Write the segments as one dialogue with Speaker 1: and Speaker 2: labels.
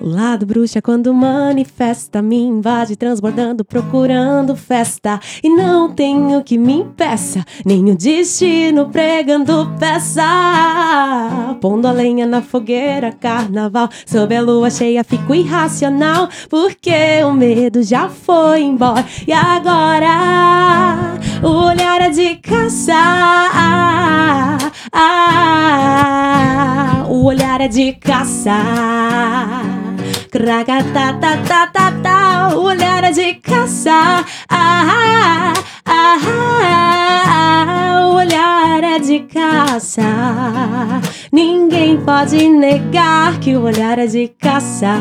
Speaker 1: O lado bruxa quando manifesta me invade transbordando procurando festa. E não tenho que me impeça nem o destino pregando peça. Pondo a lenha na fogueira carnaval. Sob a lua cheia fico irracional porque o medo já foi embora. E agora o olhar é de caça. Ah, o olhar é de caça O olhar de caça. Ah, ah, ah, o olhar é de caça. Ninguém pode negar que o olhar é de caça.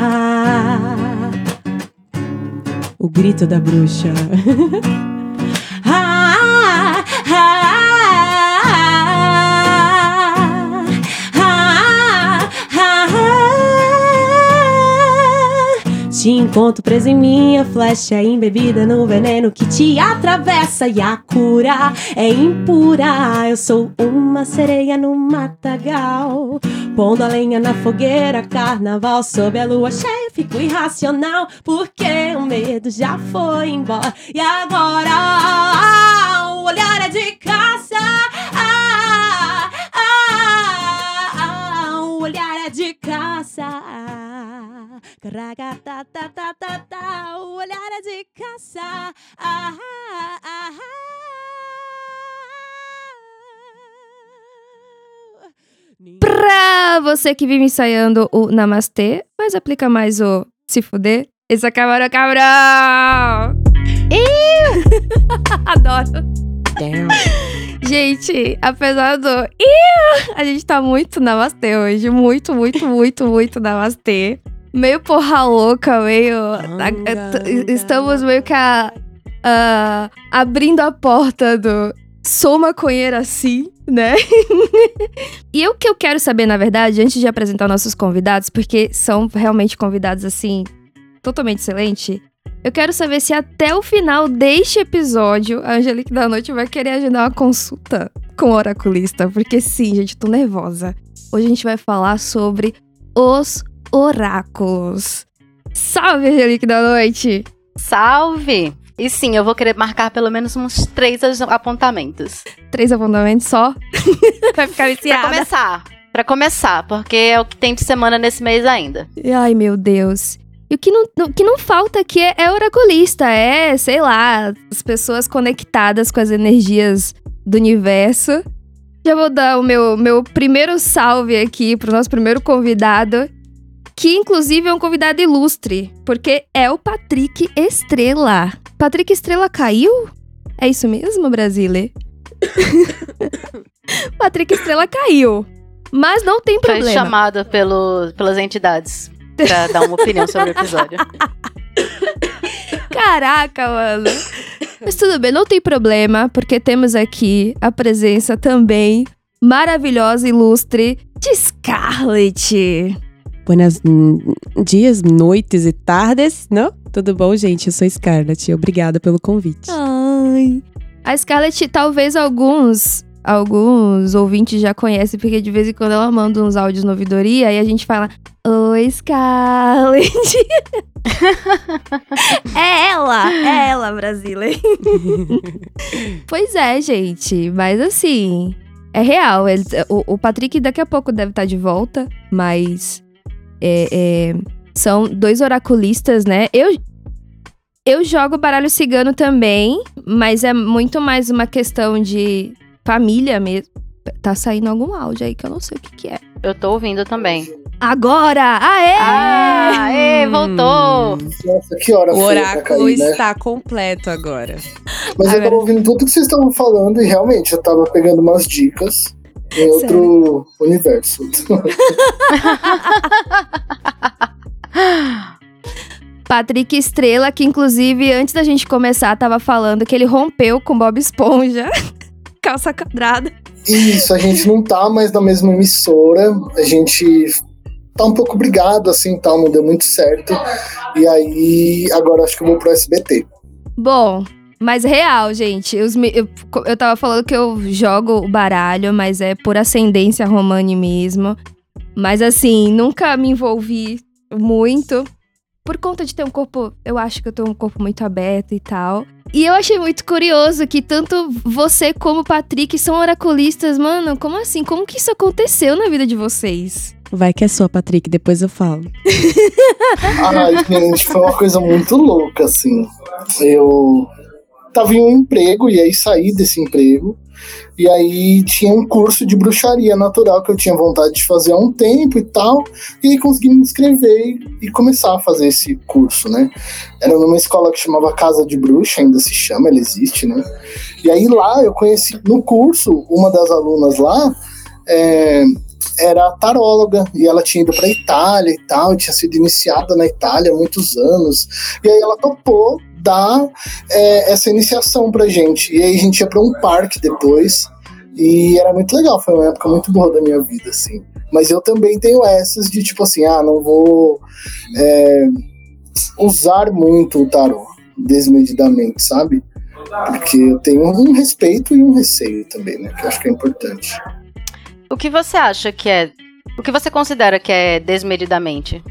Speaker 1: O grito da bruxa. Te encontro preso em minha flecha, embebida no veneno que te atravessa. E a cura é impura. Eu sou uma sereia no matagal. Pondo a lenha na fogueira, carnaval. Sob a lua cheia, fico irracional. Porque o medo já foi embora. E agora o olhar é de caça. Ah, ah, ah, o olhar é de caça. Cragatatatatatá, o olhar é de caça. Ah, ah, ah,
Speaker 2: Pra você que vive ensaiando o Namastê, mas aplica mais o se fuder, esse é camarão cabrão! Adoro!
Speaker 1: Damn.
Speaker 2: Gente, apesar do. Ih, a gente tá muito namastê hoje. Muito, muito, muito, muito namastê. Meio porra louca, meio. t- estamos meio que a, a- abrindo a porta do. Sou maconheira assim, né? e o que eu quero saber, na verdade, antes de apresentar nossos convidados, porque são realmente convidados assim, totalmente excelentes. Eu quero saber se até o final deste episódio a Angelique da Noite vai querer agendar uma consulta com o oraculista. Porque sim, gente, tô nervosa. Hoje a gente vai falar sobre os oráculos. Salve, Angelique da Noite!
Speaker 3: Salve! E sim, eu vou querer marcar pelo menos uns três apontamentos.
Speaker 2: Três apontamentos só? vai ficar
Speaker 3: Pra
Speaker 2: viciada.
Speaker 3: começar. Pra começar, porque é o que tem de semana nesse mês ainda.
Speaker 2: Ai, meu Deus. E o que não, o que não falta aqui é, é oraculista, é, sei lá, as pessoas conectadas com as energias do universo. Já vou dar o meu, meu primeiro salve aqui pro nosso primeiro convidado, que inclusive é um convidado ilustre, porque é o Patrick Estrela. Patrick Estrela caiu? É isso mesmo, Brasile? Patrick Estrela caiu. Mas não tem
Speaker 3: Foi
Speaker 2: problema.
Speaker 3: chamado pelo, pelas entidades pra dar uma opinião sobre o episódio.
Speaker 2: Caraca, mano. Mas tudo bem, não tem problema, porque temos aqui a presença também maravilhosa, ilustre de Scarlett.
Speaker 1: Buenos hum, dias, noites e tardes, não? Tudo bom, gente? Eu sou Scarlett. Obrigada pelo convite.
Speaker 2: Ai. A Scarlett, talvez alguns alguns ouvintes já conhecem, porque de vez em quando ela manda uns áudios no ouvidoria e a gente fala: Oi, Scarlett. é ela, é ela, Brasília. pois é, gente, mas assim, é real. ele- o, o Patrick daqui a pouco deve estar de volta, mas é, é, são dois oraculistas, né? Eu, eu jogo baralho cigano também, mas é muito mais uma questão de família mesmo. Tá saindo algum áudio aí que eu não sei o que, que é.
Speaker 3: Eu tô ouvindo também.
Speaker 2: Agora! Aê!
Speaker 3: Ah, aê, voltou!
Speaker 4: Nossa, que hora
Speaker 1: O
Speaker 4: pra
Speaker 1: oráculo
Speaker 4: cair, né?
Speaker 1: está completo agora.
Speaker 4: Mas eu
Speaker 2: Agora-
Speaker 4: tava ouvindo tudo que vocês estavam falando e realmente eu tava pegando umas dicas em outro universo.
Speaker 2: Patrick Estrela, que inclusive antes da gente começar tava falando que ele rompeu com Bob Esponja. Calça quadrada.
Speaker 4: Isso, a gente não tá mais na mesma emissora, a gente tá um pouco brigado, assim, tal, não deu muito certo. E aí, agora acho que eu vou pro SBT.
Speaker 2: Bom, mas real, gente. Os me- eu, eu tava falando que eu jogo o baralho, mas é por ascendência romani mesmo. Mas assim, nunca me envolvi muito. Por conta de ter um corpo, eu acho que eu tenho um corpo muito aberto e tal. E eu achei muito curioso que tanto você como o Patrick são oraculistas, mano. Como assim? Como que isso aconteceu na vida de vocês?
Speaker 5: Vai que é sua, Patrick, depois eu falo.
Speaker 4: Ai, gente, foi uma coisa muito louca, assim. Eu tava em um emprego e aí saí desse emprego. E aí tinha um curso de bruxaria natural que eu tinha vontade de fazer há um tempo e tal. E aí consegui me inscrever e começar a fazer esse curso, né? Era numa escola que chamava Casa de Bruxa, ainda se chama, ela existe, né? E aí lá eu conheci, no curso, uma das alunas lá é, era taróloga e ela tinha ido para Itália e tal, tinha sido iniciada na Itália há muitos anos. E aí ela topou dar é, essa iniciação pra gente. E aí a gente ia pra um parque depois. E era muito legal, foi uma época muito boa da minha vida, assim. Mas eu também tenho essas de tipo assim, ah, não vou é, usar muito o tarô desmedidamente, sabe? Porque eu tenho um respeito e um receio também, né? Que eu acho que é importante.
Speaker 3: O que você acha que é. O que você considera que é desmedidamente?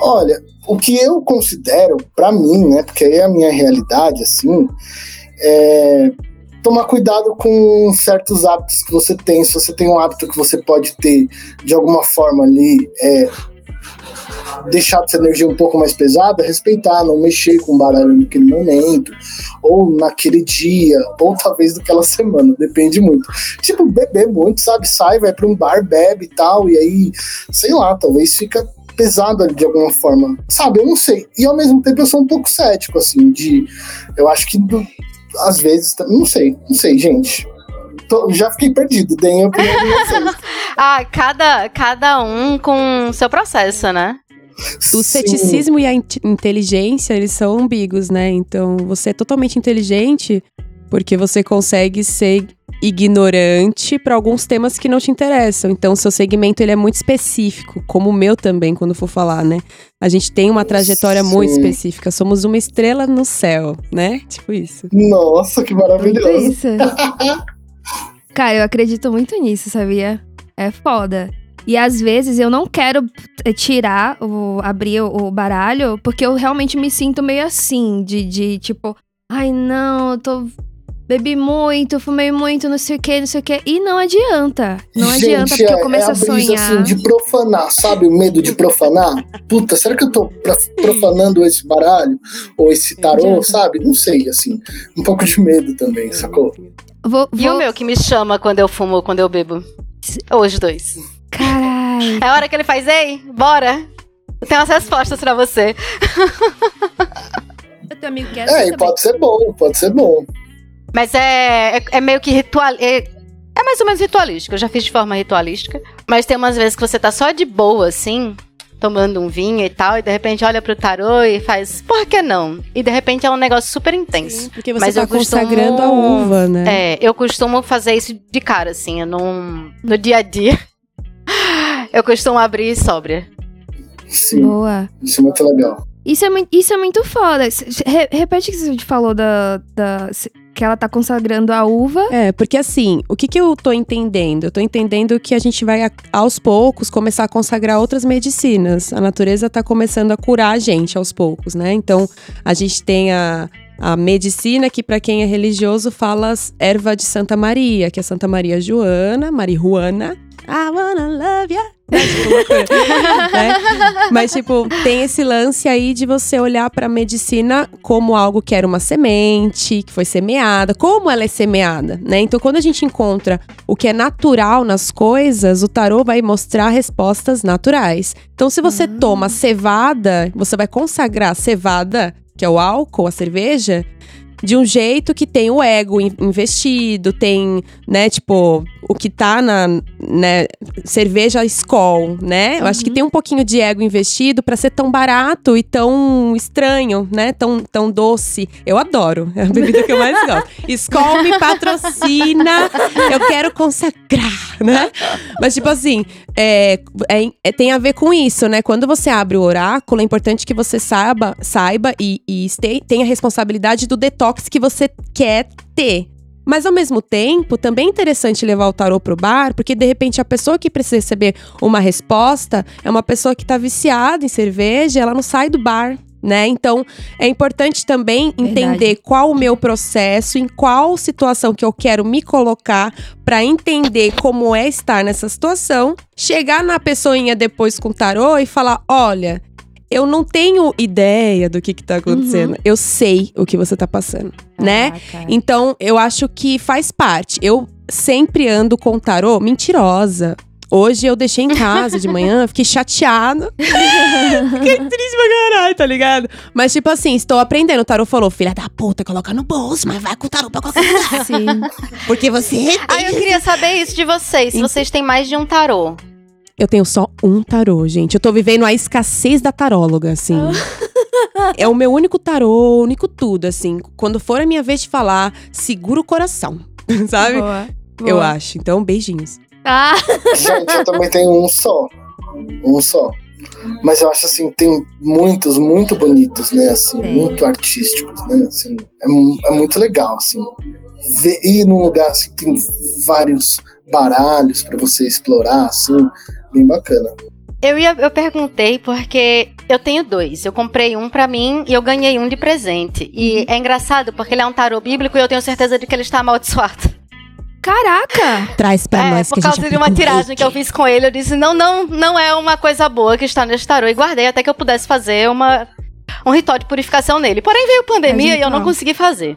Speaker 4: Olha, o que eu considero, para mim, né, porque aí é a minha realidade, assim, é tomar cuidado com certos hábitos que você tem. Se você tem um hábito que você pode ter, de alguma forma ali, é, deixar essa energia um pouco mais pesada, respeitar, não mexer com o baralho naquele momento, ou naquele dia, ou talvez naquela semana, depende muito. Tipo, beber muito, sabe? Sai, vai para um bar, bebe e tal, e aí, sei lá, talvez fica pesado ali de alguma forma. Sabe, eu não sei. E ao mesmo tempo eu sou um pouco cético, assim, de. Eu acho que do, às vezes. Não sei, não sei, gente. Tô, já fiquei perdido, deem a opinião de vocês.
Speaker 3: ah, cada, cada um com seu processo, né?
Speaker 5: O ceticismo e a in inteligência, eles são ambíguos, né? Então, você é totalmente inteligente porque você consegue ser ignorante para alguns temas que não te interessam. Então, seu segmento ele é muito específico, como o meu também, quando for falar, né? A gente tem uma trajetória Sim. muito específica. Somos uma estrela no céu, né? Tipo isso.
Speaker 4: Nossa, que maravilhoso. Isso.
Speaker 2: Cara, eu acredito muito nisso, sabia? É foda. E às vezes eu não quero eh, tirar, o, abrir o, baralho, porque eu realmente me sinto meio assim, de, de tipo, ai não, eu tô bebi muito, fumei muito, não sei o que, não sei o que. E não adianta. Não Gente, adianta, porque é, eu começo é a, a sonhar.
Speaker 4: Assim, de profanar, sabe? O medo de profanar. Puta, será que eu tô profanando esse baralho? Ou esse tarô, sabe? Não sei, assim. Um pouco de medo também, sacou?
Speaker 3: Vou, vou... E o meu que me chama quando eu fumo, quando eu bebo? Ou os dois.
Speaker 2: Caralho.
Speaker 3: É a hora que ele faz, ei, bora. Eu tenho as respostas pra você.
Speaker 2: Eu tenho amigo que é,
Speaker 4: é pode ser bom, pode ser bom.
Speaker 3: Mas é, é, é meio que ritual. É, é mais ou menos ritualístico. Eu já fiz de forma ritualística. Mas tem umas vezes que você tá só de boa, assim, tomando um vinho e tal, e de repente olha pro tarô e faz, por que não? E de repente é um negócio super intenso. Sim,
Speaker 5: porque você Mas tá eu consagrando a uva, né?
Speaker 3: É, eu costumo fazer isso de cara, assim, eu não. No dia a dia. eu costumo abrir sóbria.
Speaker 4: Sim.
Speaker 2: Boa.
Speaker 4: Isso é muito legal.
Speaker 2: Isso é, muito, isso é muito foda. Re repete o que você falou da, da. Que ela tá consagrando a uva.
Speaker 5: É, porque assim, o que, que eu tô entendendo? Eu tô entendendo que a gente vai, aos poucos, começar a consagrar outras medicinas. A natureza tá começando a curar a gente aos poucos, né? Então, a gente tem a, a medicina que para quem é religioso fala erva de Santa Maria, que é Santa Maria Joana, Marihuana. I wanna love you. né? Mas, tipo, tem esse lance aí de você olhar pra medicina como algo que era uma semente, que foi semeada, como ela é semeada, né? Então, quando a gente encontra o que é natural nas coisas, o tarô vai mostrar respostas naturais. Então, se você uhum. toma cevada, você vai consagrar cevada, que é o álcool, a cerveja, de um jeito que tem o ego investido, tem, né, tipo, o que tá na, né, cerveja Skol, né? Eu acho que uhum. tem um pouquinho de ego investido para ser tão barato e tão estranho, né? Tão, tão doce. Eu adoro, é a bebida que eu mais gosto. Skol me patrocina, eu quero consagrar, né? Mas, tipo assim, é, é, é, tem a ver com isso, né? Quando você abre o oráculo, é importante que você saiba, saiba e, e tenha a responsabilidade do detox que você quer ter. Mas ao mesmo tempo, também é interessante levar o tarô pro bar, porque de repente a pessoa que precisa receber uma resposta é uma pessoa que tá viciada em cerveja, ela não sai do bar. Né? Então, é importante também entender
Speaker 2: Verdade.
Speaker 5: qual o meu processo, em qual situação que eu quero me colocar para entender como é estar nessa situação, chegar na pessoinha depois com o tarô e falar: "Olha, eu não tenho ideia do que, que tá acontecendo. Eu sei o que você tá passando, né?
Speaker 2: Caraca.
Speaker 5: Então, eu acho que faz parte. Eu sempre ando com tarô mentirosa. Hoje eu deixei em casa de manhã, fiquei chateada. fiquei triste pra caralho, tá ligado? Mas, tipo assim, estou aprendendo. O tarô falou: filha da puta, coloca no bolso, mas vai com o tarô pra qualquer lugar.
Speaker 2: Sim.
Speaker 5: Porque você.
Speaker 3: Ah, eu queria saber isso de vocês. Se
Speaker 5: Então-
Speaker 3: vocês têm mais de um tarô.
Speaker 5: Eu tenho só um tarô, gente. Eu tô vivendo a escassez da taróloga, assim. é o meu único tarô, único tudo, assim. Quando for a minha vez de falar, segura o coração, sabe?
Speaker 2: Boa.
Speaker 5: Eu
Speaker 2: Boa.
Speaker 5: acho. Então, beijinhos.
Speaker 2: Ah,
Speaker 4: Gente, eu também tenho um só. Um só. Mas eu acho assim, tem muitos, muito bonitos, né? Assim, muito artísticos, né? Assim, é, é muito legal, assim. Ver, ir num lugar assim, tem vários baralhos pra você explorar, assim, bem bacana.
Speaker 3: Eu, ia, eu perguntei porque eu tenho dois. Eu comprei um pra mim e eu ganhei um de presente. E é engraçado porque ele é um tarô bíblico e eu tenho certeza de que ele está amaldiçoado.
Speaker 2: caraca!
Speaker 5: Traz pra
Speaker 3: é,
Speaker 5: nós
Speaker 3: por causa
Speaker 5: gente
Speaker 3: de uma
Speaker 5: um
Speaker 3: tiragem que eu fiz com ele, eu disse: não, não, não é uma coisa boa que está nesse tarô. E guardei até que eu pudesse fazer uma, um ritual de purificação nele. Porém, veio pandemia
Speaker 2: Faz
Speaker 3: e eu não
Speaker 2: ritual.
Speaker 3: consegui fazer.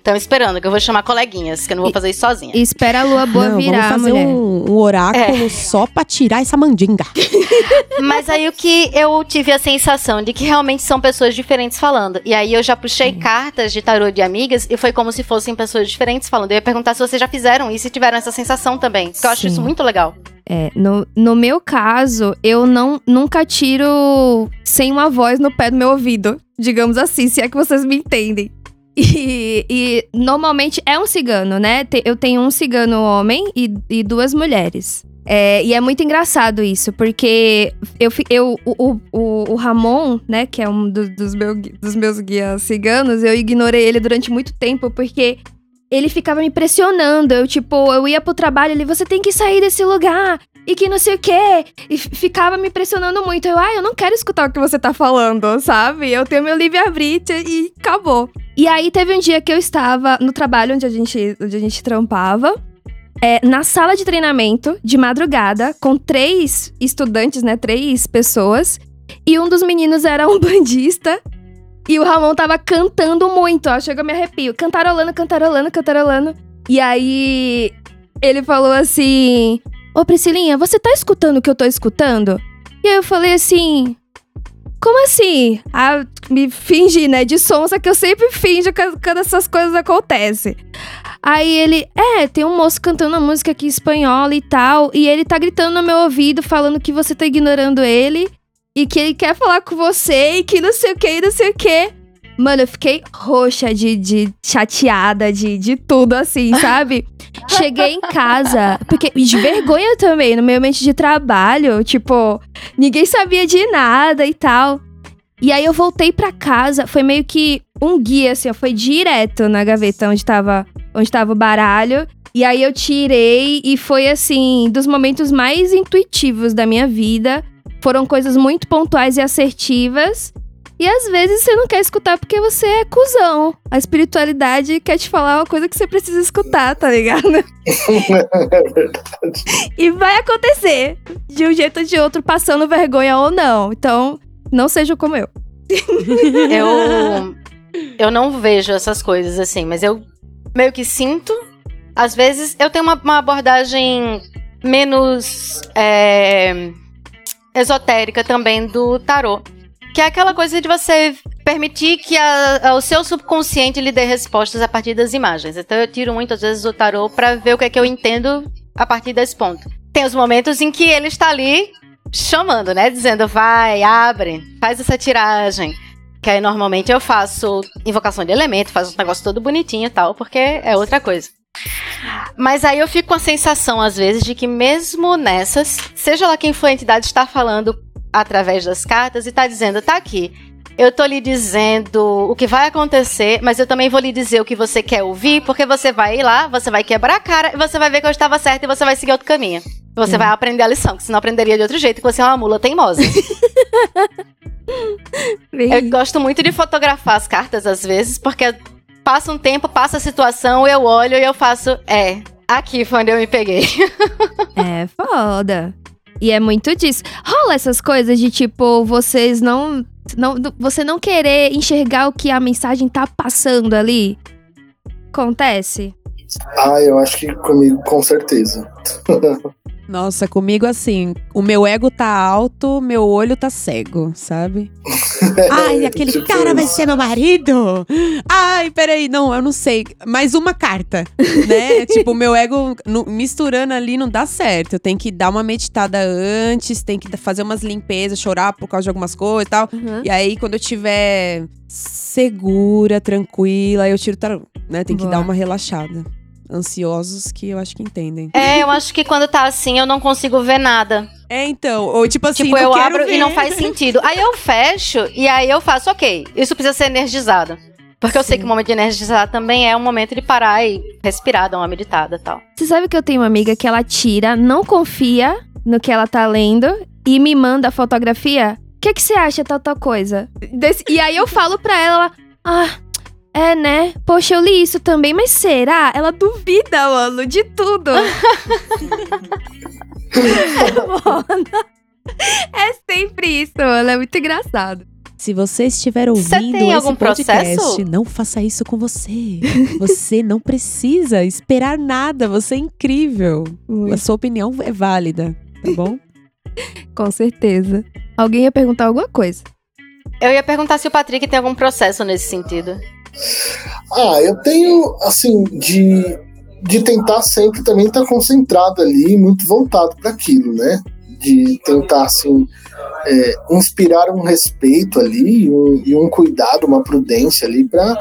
Speaker 3: Então, esperando, que eu vou chamar coleguinhas, que eu não vou fazer isso sozinha.
Speaker 2: E espera a lua boa
Speaker 5: Não,
Speaker 2: virar,
Speaker 5: vamos fazer
Speaker 2: mulher.
Speaker 5: um, um oráculo só pra tirar essa mandinga.
Speaker 3: Mas aí o que eu tive a sensação de que realmente são pessoas diferentes falando. E aí eu já puxei cartas de tarô de amigas e foi como se fossem pessoas diferentes falando. Eu ia perguntar se vocês já fizeram isso e tiveram essa sensação também. Porque eu acho
Speaker 2: Sim.
Speaker 3: isso muito legal.
Speaker 2: É, no, no meu caso, eu não nunca tiro sem uma voz no pé do meu ouvido, digamos assim, se é que vocês me entendem. E, normalmente é um cigano, né? Eu tenho um cigano homem e, e duas mulheres. É, e é muito engraçado isso, porque eu, eu o, o- o, Ramon, né, que é um do- dos, meu dos meus guias ciganos, eu ignorei ele durante muito tempo, porque ele ficava me pressionando. Eu, tipo, eu ia pro trabalho, ele, você tem que sair desse lugar. E que não sei o quê. E ficava me pressionando muito. Eu, ai, eu não quero escutar o que você tá falando, sabe? Eu tenho meu livre-arbítrio e acabou. E aí teve um dia que eu estava no trabalho onde a gente, onde a gente trampava. é, na sala de treinamento, de madrugada, com três estudantes, né? Três pessoas. E um dos meninos era um bandista. E o Ramon tava cantando muito, ó. Chega, me arrepio. Cantarolando, cantarolando, cantarolando. E aí ele falou assim: Ô Priscilinha, você tá escutando o que eu tô escutando? E aí eu falei assim. Como assim? Ah, me fingi, né? De sonsa que eu sempre finjo quando essas coisas acontecem. Aí ele, é, tem um moço cantando uma música aqui espanhola e tal. E ele tá gritando no meu ouvido, falando que você tá ignorando ele. E que ele quer falar com você e que não sei o que, não sei o que. Mano, eu fiquei roxa de, de chateada, de, de tudo assim, sabe? Cheguei em casa, porque de vergonha também, no meu ambiente de trabalho, tipo, ninguém sabia de nada e tal. E aí eu voltei pra casa, foi meio que um guia, assim, ó, foi direto na gaveta onde tava, onde tava o baralho. E aí eu tirei e foi assim, dos momentos mais intuitivos da minha vida. Foram coisas muito pontuais e assertivas. E às vezes você não quer escutar porque você é cuzão. A espiritualidade quer te falar uma coisa que você precisa escutar, tá ligado?
Speaker 4: é verdade.
Speaker 2: E vai acontecer, de um jeito ou de outro, passando vergonha ou não. Então, não seja como eu.
Speaker 3: Eu, eu não vejo essas coisas assim, mas eu meio que sinto. Às vezes eu tenho uma, uma abordagem menos é, esotérica também do tarô. Que é aquela coisa de você permitir que a- a- o seu subconsciente lhe dê respostas a partir das imagens. Então eu tiro muitas vezes o tarô pra ver o que é que eu entendo a partir desse ponto. Tem os momentos em que ele está ali chamando, né? Dizendo, vai, abre, faz essa tiragem. Que aí normalmente eu faço invocação de elemento, faço um negócio todo bonitinho e tal, porque é outra coisa. Mas aí eu fico com a sensação, às vezes, de que mesmo nessas, seja lá quem for a entidade, está falando através das cartas e está dizendo, tá aqui. eu tô lhe dizendo o que vai acontecer, mas eu também vou lhe dizer o que você quer ouvir, porque você vai ir lá, você vai quebrar a cara e você vai ver que eu estava certa e você vai seguir outro caminho. Você vai aprender a lição, que você não aprenderia de outro jeito, que você é uma mula teimosa. eu gosto muito de fotografar as cartas às vezes, porque passa um tempo, passa a situação, eu olho e eu faço, é, aqui foi onde eu me peguei.
Speaker 2: é foda. E é muito disso. Rola essas coisas de tipo, vocês não, não. Você não querer enxergar o que a mensagem tá passando ali? Acontece?
Speaker 4: Ah, eu acho que comigo com certeza.
Speaker 5: Nossa, comigo assim, o meu ego tá alto, meu olho tá cego, sabe? Ai, aquele tipo cara vai ser meu marido? Ai, peraí, não, eu não sei. Mais uma carta, né? tipo, o meu ego no, misturando ali não dá certo. Eu tenho que dar uma meditada antes, tem que fazer umas limpezas, chorar por causa de algumas coisas e tal. Uhum. E aí, quando eu tiver segura, tranquila, eu tiro né? Tem que Boa. dar uma relaxada ansiosos que eu acho que entendem.
Speaker 3: É, eu acho que quando tá assim eu não consigo ver nada.
Speaker 5: É, então, ou tipo assim,
Speaker 3: tipo, eu abro ver. e não faz sentido. Aí eu fecho e aí eu faço, ok, isso precisa ser energizado. Porque Sim. eu sei que o momento de energizar também é um momento de parar e respirar, dar uma meditada e tal.
Speaker 2: Você sabe que eu tenho uma amiga que ela tira, não confia no que ela tá lendo e me manda a fotografia? O que, que você acha tal, tal coisa? Desse, e aí eu falo pra ela, ah, é, né? Poxa, eu li isso também, mas será? Ela duvida, mano, de tudo. é sempre isso, mano. É muito engraçado.
Speaker 5: Se você estiver ouvindo esse podcast, processo? não faça isso com você. Você não precisa esperar nada. Você é incrível. A sua opinião é válida, tá bom?
Speaker 2: com certeza. Alguém ia perguntar alguma coisa.
Speaker 3: Eu ia perguntar se o Patrick tem algum processo nesse sentido.
Speaker 4: Ah, eu tenho, assim, de, de tentar sempre também estar tá concentrado ali, muito voltado para aquilo, né? De tentar, assim, é, inspirar um respeito ali um, e um cuidado, uma prudência ali para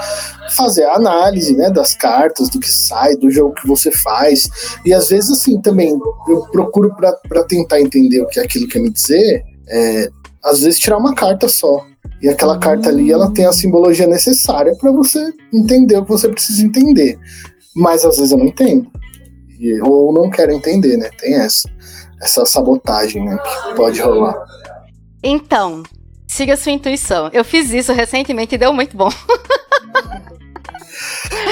Speaker 4: fazer a análise, né, das cartas, do que sai, do jogo que você faz. E às vezes, assim, também eu procuro para tentar entender o que aquilo quer me dizer, é, às vezes tirar uma carta só. E aquela carta ali, ela tem a simbologia necessária para você entender o que você precisa entender. Mas às vezes eu não entendo. E, ou não quero entender, né? Tem essa, essa sabotagem né, que pode rolar.
Speaker 3: Então, siga sua intuição. Eu fiz isso recentemente e deu muito bom.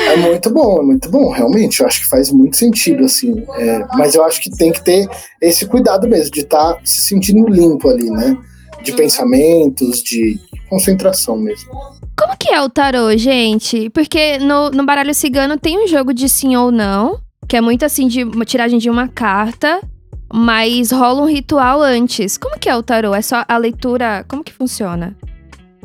Speaker 4: É muito bom, é muito bom, realmente. Eu acho que faz muito sentido, assim. É, mas eu acho que tem que ter esse cuidado mesmo, de estar tá se sentindo limpo ali, né? De uhum. pensamentos, de concentração mesmo.
Speaker 2: Como que é o tarô, gente? Porque no, no baralho cigano tem um jogo de sim ou não, que é muito assim de uma tiragem de uma carta, mas rola um ritual antes. Como que é o tarô? É só a leitura? Como que funciona?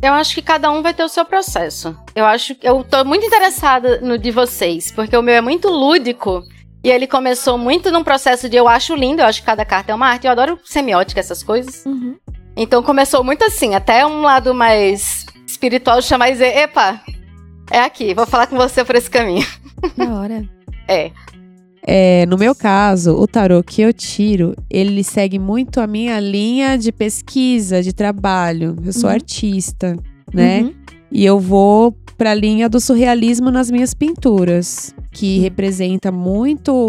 Speaker 3: Eu acho que cada um vai ter o seu processo. Eu acho que eu tô muito interessada no de vocês, porque o meu é muito lúdico. E ele começou muito num processo de eu acho lindo, eu acho que cada carta é uma arte, eu adoro semiótica, essas coisas. Uhum. Então começou muito assim, até um lado mais espiritual chamar e dizer, epa, é aqui, vou falar com você por esse caminho.
Speaker 2: Da hora.
Speaker 3: é.
Speaker 5: É, no meu caso, o tarô que eu tiro, ele segue muito a minha linha de pesquisa, de trabalho. Eu sou uhum. artista, né? Uhum. E eu vou para a linha do surrealismo nas minhas pinturas, que uhum. representa muito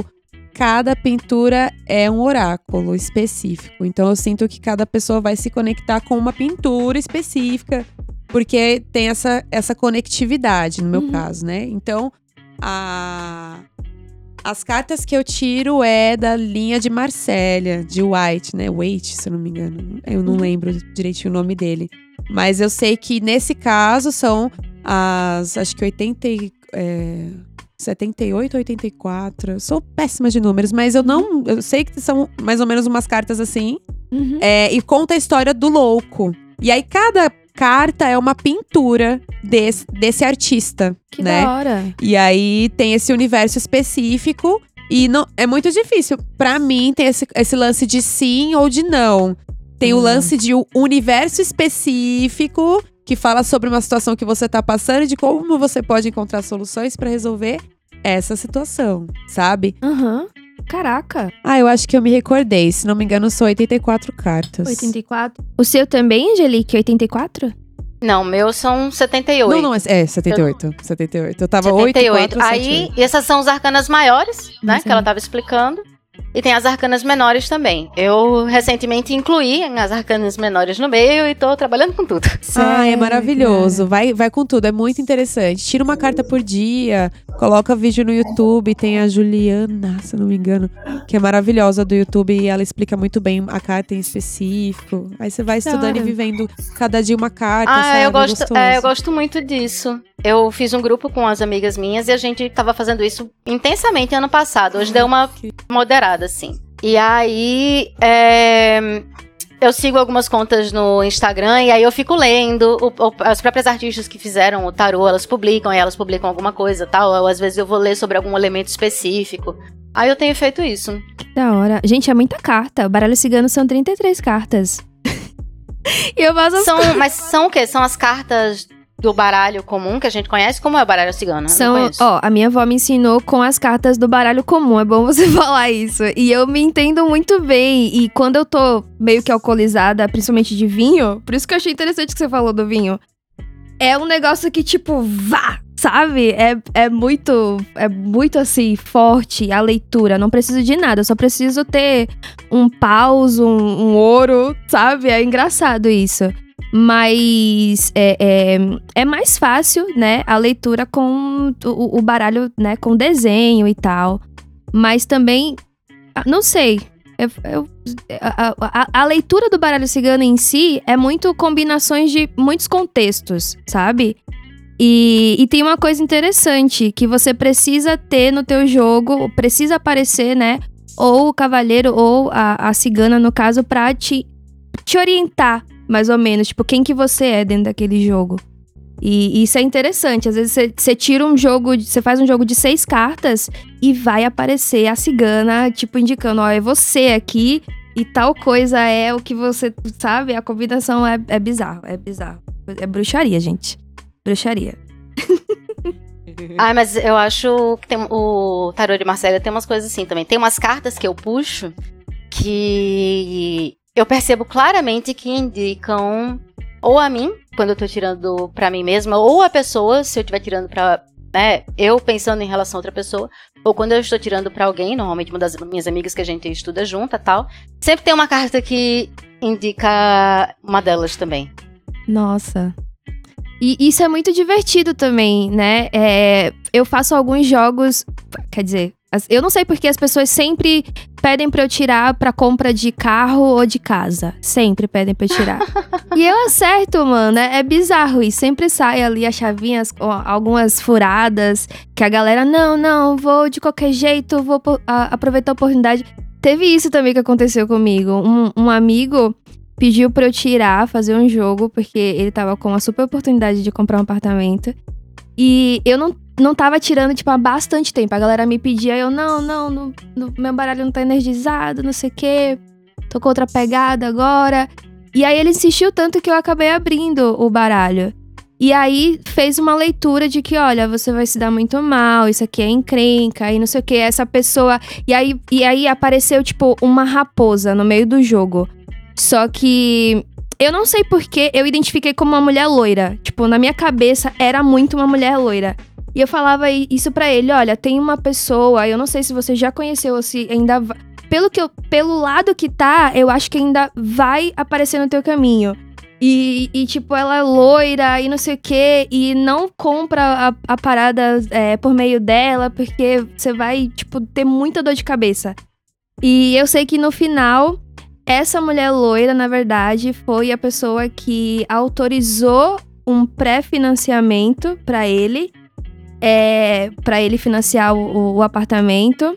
Speaker 5: cada pintura é um oráculo específico. Então eu sinto que cada pessoa vai se conectar com uma pintura específica, porque tem essa, essa conectividade, no meu uhum. caso, né? Então, a, as cartas que eu tiro é da linha de Marsella, de White, né? Waite, se eu não me engano. Eu não uhum. lembro direitinho o nome dele. Mas eu sei que nesse caso são as, acho que 80. É, 78, 84. sou péssima de números, mas eu não. Eu sei que são mais ou menos umas cartas assim. Uhum. É, e conta a história do louco. E aí, cada carta é uma pintura desse, desse artista.
Speaker 2: Que
Speaker 5: né?
Speaker 2: da hora.
Speaker 5: E aí tem esse universo específico. E não, é muito difícil. para mim, tem esse, esse lance de sim ou de não. Tem uhum. o lance de um universo específico que fala sobre uma situação que você tá passando e de como você pode encontrar soluções para resolver essa situação, sabe?
Speaker 2: Aham. Uhum. Caraca.
Speaker 5: Ah, eu acho que eu me recordei. Se não me engano, são 84 cartas.
Speaker 2: 84. O seu também, Angelique? 84?
Speaker 3: Não, meu são 78.
Speaker 5: Não, não, é, é 78. 78. Eu tava
Speaker 3: 78.
Speaker 5: 8, 4,
Speaker 3: Aí,
Speaker 5: 7, 8.
Speaker 3: essas são os arcanas maiores, né?
Speaker 2: Nossa.
Speaker 3: Que ela tava explicando. E tem as arcanas menores também. Eu recentemente incluí as arcanas menores no meio e tô trabalhando com tudo.
Speaker 5: Ah, é maravilhoso. Vai, vai com tudo, é muito interessante. Tira uma carta por dia, coloca vídeo no YouTube. Tem a Juliana, se eu não me engano, que é maravilhosa do YouTube e ela explica muito bem a carta em específico. Aí você vai estudando e vivendo cada dia uma carta.
Speaker 3: Ah,
Speaker 5: sabe?
Speaker 3: eu gosto,
Speaker 5: Gostoso.
Speaker 3: é, eu gosto muito disso. Eu fiz um grupo com as amigas minhas e a gente tava fazendo isso intensamente ano passado. Hoje deu uma moderada, assim. E aí, é, eu sigo algumas contas no Instagram e aí eu fico lendo. O- o- as próprias artistas que fizeram o tarô, elas publicam e elas publicam alguma coisa tal. Ou às vezes eu vou ler sobre algum elemento específico. Aí eu tenho feito isso.
Speaker 2: Da hora. Gente, é muita carta. O baralho cigano são 33 cartas. e eu faço as
Speaker 3: São, mas são o quê? São as cartas do baralho comum que a gente conhece? Como é o baralho cigano? Não
Speaker 2: São, ó, a minha avó me ensinou com as cartas do baralho comum. É bom você falar isso. E eu me entendo muito bem. E quando eu tô meio que alcoolizada, principalmente de vinho, por isso que eu achei interessante que você falou do vinho. É um negócio que, tipo, vá! Sabe? É, é muito. É muito assim, forte a leitura. Não preciso de nada. Eu só preciso ter um paus, um, um ouro, sabe? É engraçado isso. Mas é, é, é mais fácil, né, a leitura com o, o baralho, né, com desenho e tal. Mas também, ah, não sei, eu- eu- a, a- a leitura do baralho cigano em si é muito combinações de muitos contextos, sabe? E, e tem uma coisa interessante que você precisa ter no teu jogo, precisa aparecer, né? Ou o cavaleiro ou a, a cigana, no caso, pra te, te orientar, mais ou menos. Tipo, quem que você é dentro daquele jogo. E, e isso é interessante. Às vezes você- tira um jogo, você faz um jogo de seis cartas e vai aparecer a cigana, tipo, indicando, ó, é você aqui e tal coisa é o que você sabe. A combinação é, é bizarro, é bizarro. É bruxaria, gente. Bruxaria.
Speaker 3: Ah, mas eu acho que tem, o tarô de Marcela tem umas coisas assim também. Tem umas cartas que eu puxo que eu percebo claramente que indicam ou a mim, quando eu tô tirando pra mim mesma, ou a pessoa, se eu estiver tirando pra. Né, eu pensando em relação a outra pessoa, ou quando eu estou tirando pra alguém, normalmente uma das minhas amigas que a gente estuda junta tal, sempre tem uma carta que indica uma delas também.
Speaker 2: Nossa. E isso é muito divertido também, né? É, eu faço alguns jogos. Quer dizer, eu não sei porque as pessoas sempre pedem pra eu tirar pra compra de carro ou de casa. Sempre pedem pra eu tirar. e eu acerto, mano. É, é bizarro. E sempre sai ali as chavinhas, algumas furadas. Que a galera, não, não, vou de qualquer jeito, vou a- aproveitar a oportunidade. Teve isso também que aconteceu comigo. Um, um amigo pediu pra eu tirar, fazer um jogo, porque ele tava com uma super oportunidade de comprar um apartamento. E eu não, não tava tirando, tipo, há bastante tempo. A galera me pedia, eu, não, não, meu baralho não tá energizado, não sei o quê. Tô com outra pegada agora. E aí ele insistiu tanto que eu acabei abrindo o baralho. E aí fez uma leitura de que, olha, você vai se dar muito mal, isso aqui é encrenca, e não sei o que, essa pessoa. E aí, e aí apareceu, tipo, uma raposa no meio do jogo. Só que eu não sei porque eu identifiquei como uma mulher loira. Tipo, na minha cabeça era muito uma mulher loira. E eu falava isso pra ele, olha, tem uma pessoa, eu não sei se você já conheceu ou se ainda vai. Pelo, que eu, pelo lado que tá, eu acho que ainda vai aparecer no teu caminho. E, e, tipo, ela é loira e não sei o quê, e não compra a, a parada é, por meio dela, porque você vai, tipo, ter muita dor de cabeça. E eu sei que no final, essa mulher loira, na verdade, foi a pessoa que autorizou um pré-financiamento pra ele, é, para ele financiar o, o apartamento.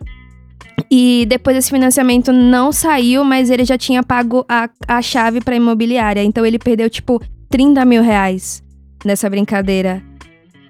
Speaker 2: E depois esse financiamento não saiu, mas ele já tinha pago a, a chave pra imobiliária. Então ele perdeu, tipo, 30 mil reais nessa brincadeira.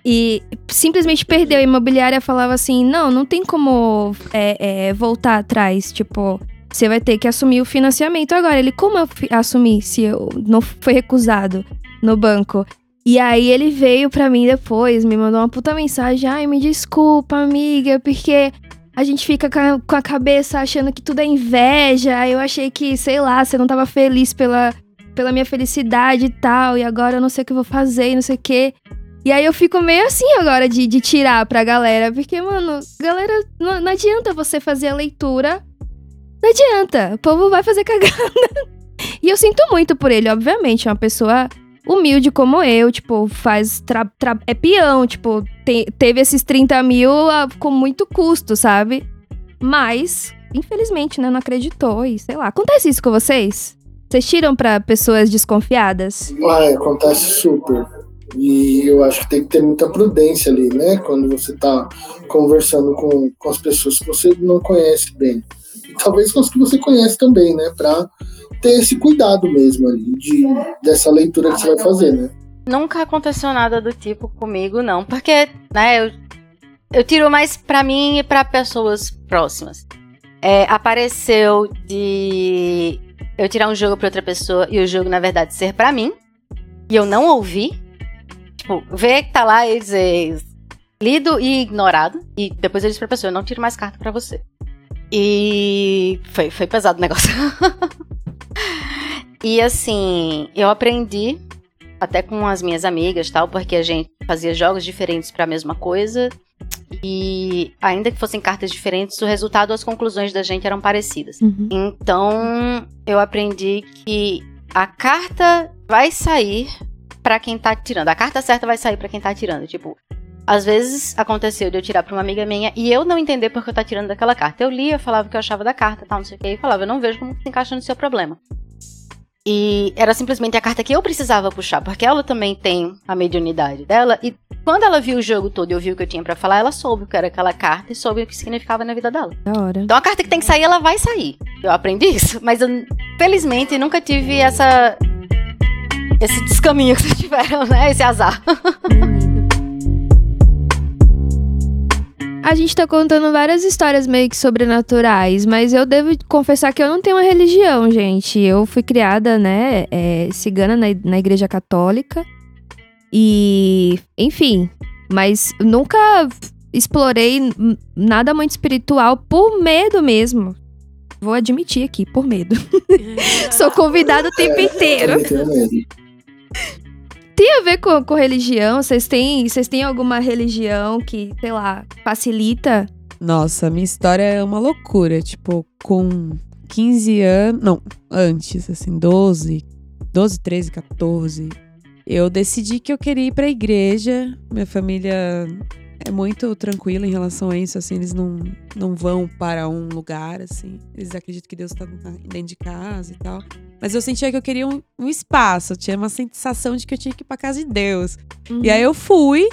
Speaker 2: E simplesmente perdeu. A imobiliária falava assim: não, não tem como é, é, voltar atrás. Tipo, você vai ter que assumir o financiamento agora. Ele, como eu assumir se eu não foi recusado no banco? E aí ele veio pra mim depois, me mandou uma puta mensagem: ai, me desculpa, amiga, porque a gente fica com a, cabeça achando que tudo é inveja. Eu achei que, sei lá, você não tava feliz pela, pela minha felicidade e tal, e agora eu não sei o que eu vou fazer e não sei o que. E aí eu fico meio assim agora de, de tirar pra galera, porque, mano, galera, não, não adianta você fazer a leitura. Não adianta, o povo vai fazer cagada. e eu sinto muito por ele, obviamente, é uma pessoa humilde como eu, tipo, faz. É peão, tipo, te, teve esses 30 mil ah, com muito custo, sabe? Mas, infelizmente, né, não acreditou e sei lá. Acontece isso com vocês? Vocês tiram pra pessoas desconfiadas?
Speaker 4: Ah, acontece super. E eu acho que tem que ter muita prudência ali, né? Quando você tá conversando com, com as pessoas que você não conhece bem. E talvez com as que você conhece também, né? Pra ter esse cuidado mesmo ali, de, dessa leitura que você vai fazer, né?
Speaker 3: Nunca aconteceu nada do tipo comigo, não. Porque, né, eu, eu tiro mais pra mim e pra pessoas próximas. É, apareceu de eu tirar um jogo pra outra pessoa e o jogo, na verdade, ser pra mim. E eu não ouvi. Tipo, ver que tá lá e dizer lido e ignorado. E depois eu disse pra pessoa, eu não tiro mais carta pra você. E foi, foi pesado o negócio. e assim, eu aprendi até com as minhas amigas, tal, porque a gente fazia jogos diferentes para a mesma coisa. E ainda que fossem cartas diferentes, o resultado, as conclusões da gente eram parecidas.
Speaker 2: Uhum.
Speaker 3: Então, eu aprendi que a carta vai sair para quem tá tirando. A carta certa vai sair para quem tá tirando. Tipo, às vezes aconteceu de eu tirar pra uma amiga minha e eu não entender porque eu tá tirando daquela carta. Eu lia, falava o que eu achava da carta, tal, não sei o que, e falava, eu não vejo como se encaixa no seu problema. E era simplesmente a carta que eu precisava puxar, porque ela também tem a mediunidade dela. E quando ela viu o jogo todo e ouviu o que eu tinha para falar, ela soube o que era aquela carta e soube o que significava na vida dela.
Speaker 2: Da hora.
Speaker 3: Então a carta que tem que sair, ela vai sair. Eu aprendi isso, mas eu, felizmente, nunca tive essa. Esse descaminho que vocês tiveram, né? Esse azar.
Speaker 2: A gente tá contando várias histórias meio que sobrenaturais, mas eu devo confessar que eu não tenho uma religião, gente. Eu fui criada, né, é, cigana na, na igreja católica. E, enfim, mas nunca explorei nada muito espiritual por medo mesmo. Vou admitir aqui, por medo. Sou convidada o tempo inteiro. Tem a ver com, com religião? Vocês têm, vocês têm alguma religião que, sei lá, facilita?
Speaker 5: Nossa, minha história é uma loucura. Tipo, com 15 anos. Não, antes, assim, 12, 12, 13, 14. Eu decidi que eu queria ir pra igreja. Minha família é muito tranquila em relação a isso, assim, eles não, não vão para um lugar, assim. Eles acreditam que Deus tá dentro de casa e tal. Mas eu sentia que eu queria um, um espaço, eu tinha uma sensação de que eu tinha que ir pra casa de Deus.
Speaker 2: Uhum.
Speaker 5: E aí eu fui,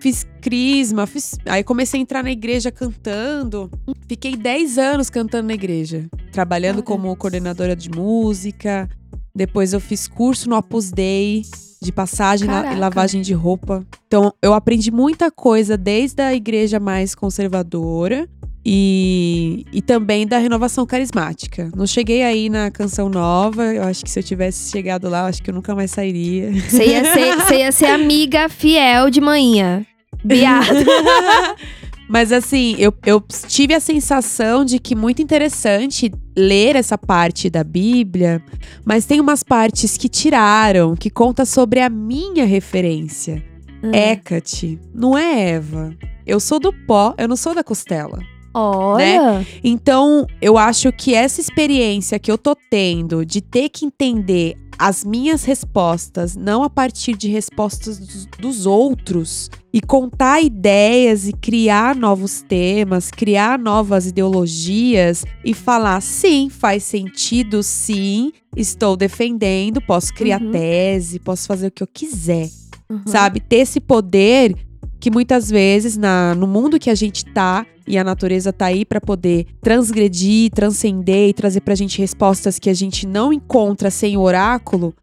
Speaker 5: fiz crisma, fiz... aí comecei a entrar na igreja cantando. Fiquei 10 anos cantando na igreja, trabalhando como coordenadora de música. Depois eu fiz curso no Opus Dei de passagem
Speaker 2: Caraca.
Speaker 5: e lavagem de roupa. Então eu aprendi muita coisa desde a igreja mais conservadora e, e também da renovação carismática. Não cheguei aí na canção nova. Eu acho que se eu tivesse chegado lá, eu acho que eu nunca mais sairia.
Speaker 2: Você ia ser, você ia ser amiga fiel de manhã. Beata.
Speaker 5: Mas assim, eu, eu tive a sensação de que muito interessante ler essa parte da Bíblia, mas tem umas partes que tiraram, que conta sobre a minha referência. Hécate, não é Eva. Eu sou do pó, eu não sou da costela.
Speaker 2: Olha.
Speaker 5: Então, eu acho que essa experiência que eu tô tendo de ter que entender as minhas respostas, não a partir de respostas dos, dos outros, e contar ideias e criar novos temas, criar novas ideologias e falar sim, faz sentido, sim, estou defendendo, posso criar
Speaker 2: Uhum.
Speaker 5: tese, posso fazer o que eu quiser
Speaker 2: Uhum.
Speaker 5: sabe? Ter esse poder que muitas vezes na, no mundo que a gente tá e a natureza tá aí pra poder transgredir, transcender e trazer pra gente respostas que a gente não encontra sem o oráculo,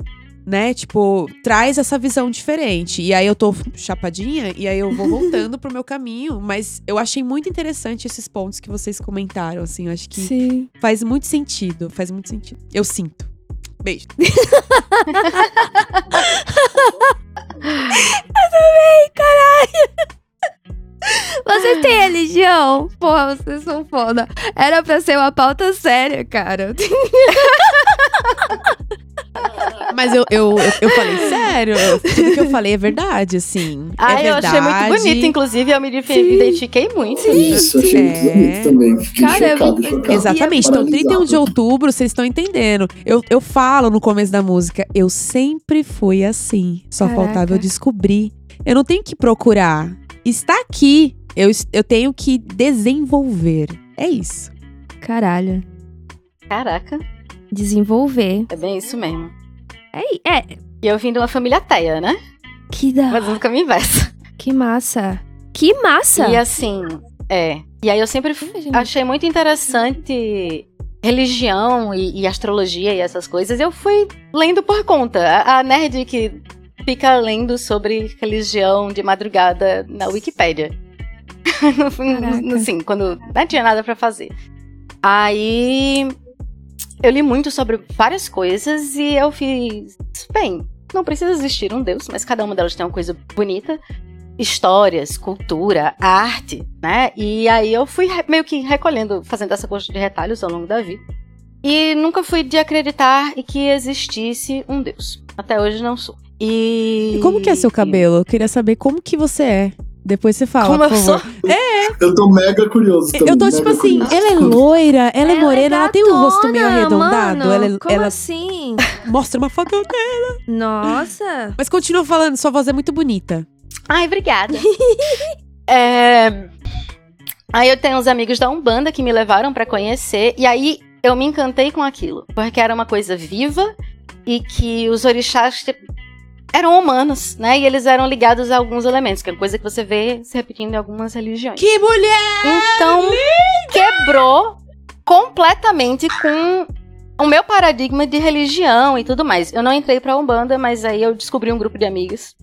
Speaker 5: né? Tipo, traz essa visão diferente. E aí eu tô chapadinha e aí eu vou voltando pro meu caminho, mas eu achei muito interessante esses pontos que vocês comentaram, assim, eu acho que
Speaker 2: Sim.
Speaker 5: faz muito sentido, faz muito sentido. Eu sinto. Beijo.
Speaker 2: Você tem religião? Porra, vocês são foda. Era pra ser uma pauta séria, cara.
Speaker 6: Mas eu, eu, eu, falei sério. Tudo que eu falei é verdade, assim.
Speaker 3: Ah,
Speaker 6: é
Speaker 3: eu
Speaker 6: verdade.
Speaker 3: achei muito bonito, inclusive, eu me
Speaker 6: Sim.
Speaker 3: identifiquei muito.
Speaker 4: Isso, achei muito
Speaker 6: É.
Speaker 4: bonito também. Fiquei
Speaker 2: Cara, eu-
Speaker 4: chocado, chocado.
Speaker 6: Exatamente. Então, 31 de outubro, vocês estão entendendo. Eu, eu falo no começo da música, eu sempre fui assim. Só
Speaker 2: Caraca.
Speaker 6: faltava eu descobrir. Eu não tenho que procurar. Está aqui. Eu, eu tenho que desenvolver. É isso.
Speaker 2: Caralho.
Speaker 3: Caraca,
Speaker 2: Desenvolver.
Speaker 3: é bem isso mesmo.
Speaker 2: É, é.
Speaker 3: E eu vim de uma família teia, né?
Speaker 2: Que da.
Speaker 3: Fazendo o caminho inverso.
Speaker 2: Que massa. Que massa.
Speaker 3: E assim, é. E aí eu sempre
Speaker 2: Imagina.
Speaker 3: achei muito interessante religião e, e astrologia e essas coisas. Eu fui lendo por conta. A, a nerd que fica lendo sobre religião de madrugada na Wikipédia. assim, quando não tinha nada pra fazer. Aí eu li muito sobre várias coisas e eu fiz. Bem, não precisa existir um Deus, mas cada uma delas tem uma coisa bonita histórias, cultura, arte, né? E aí eu fui meio que recolhendo, fazendo essa coxa de retalhos ao longo da vida. E nunca fui de acreditar que existisse um Deus. Até hoje não sou. E,
Speaker 6: E como que é seu cabelo? Eu queria saber como que você é. Depois você fala,
Speaker 3: Como eu sou?
Speaker 4: Eu tô mega curioso também.
Speaker 6: Eu tô tipo
Speaker 4: mega
Speaker 6: assim,
Speaker 4: curioso.
Speaker 6: ela é loira, ela é morena, ela tem um rosto meio
Speaker 2: gatona,
Speaker 6: arredondado.
Speaker 2: Mano,
Speaker 6: ela,
Speaker 2: como
Speaker 6: ela
Speaker 2: assim?
Speaker 6: mostra uma foto.
Speaker 2: Nossa.
Speaker 6: Mas continua falando, sua voz é muito bonita.
Speaker 3: Ai, obrigada. É, Aí eu tenho uns amigos da Umbanda que me levaram pra conhecer, e aí eu me encantei com aquilo, porque era uma coisa viva e que os orixás eram humanos, né? E eles eram ligados a alguns elementos, que é uma coisa que você vê se repetindo em algumas religiões.
Speaker 6: Que mulher!
Speaker 3: Então, quebrou completamente com o meu paradigma de religião e tudo mais. Eu não entrei pra Umbanda, mas aí eu descobri um grupo de amigas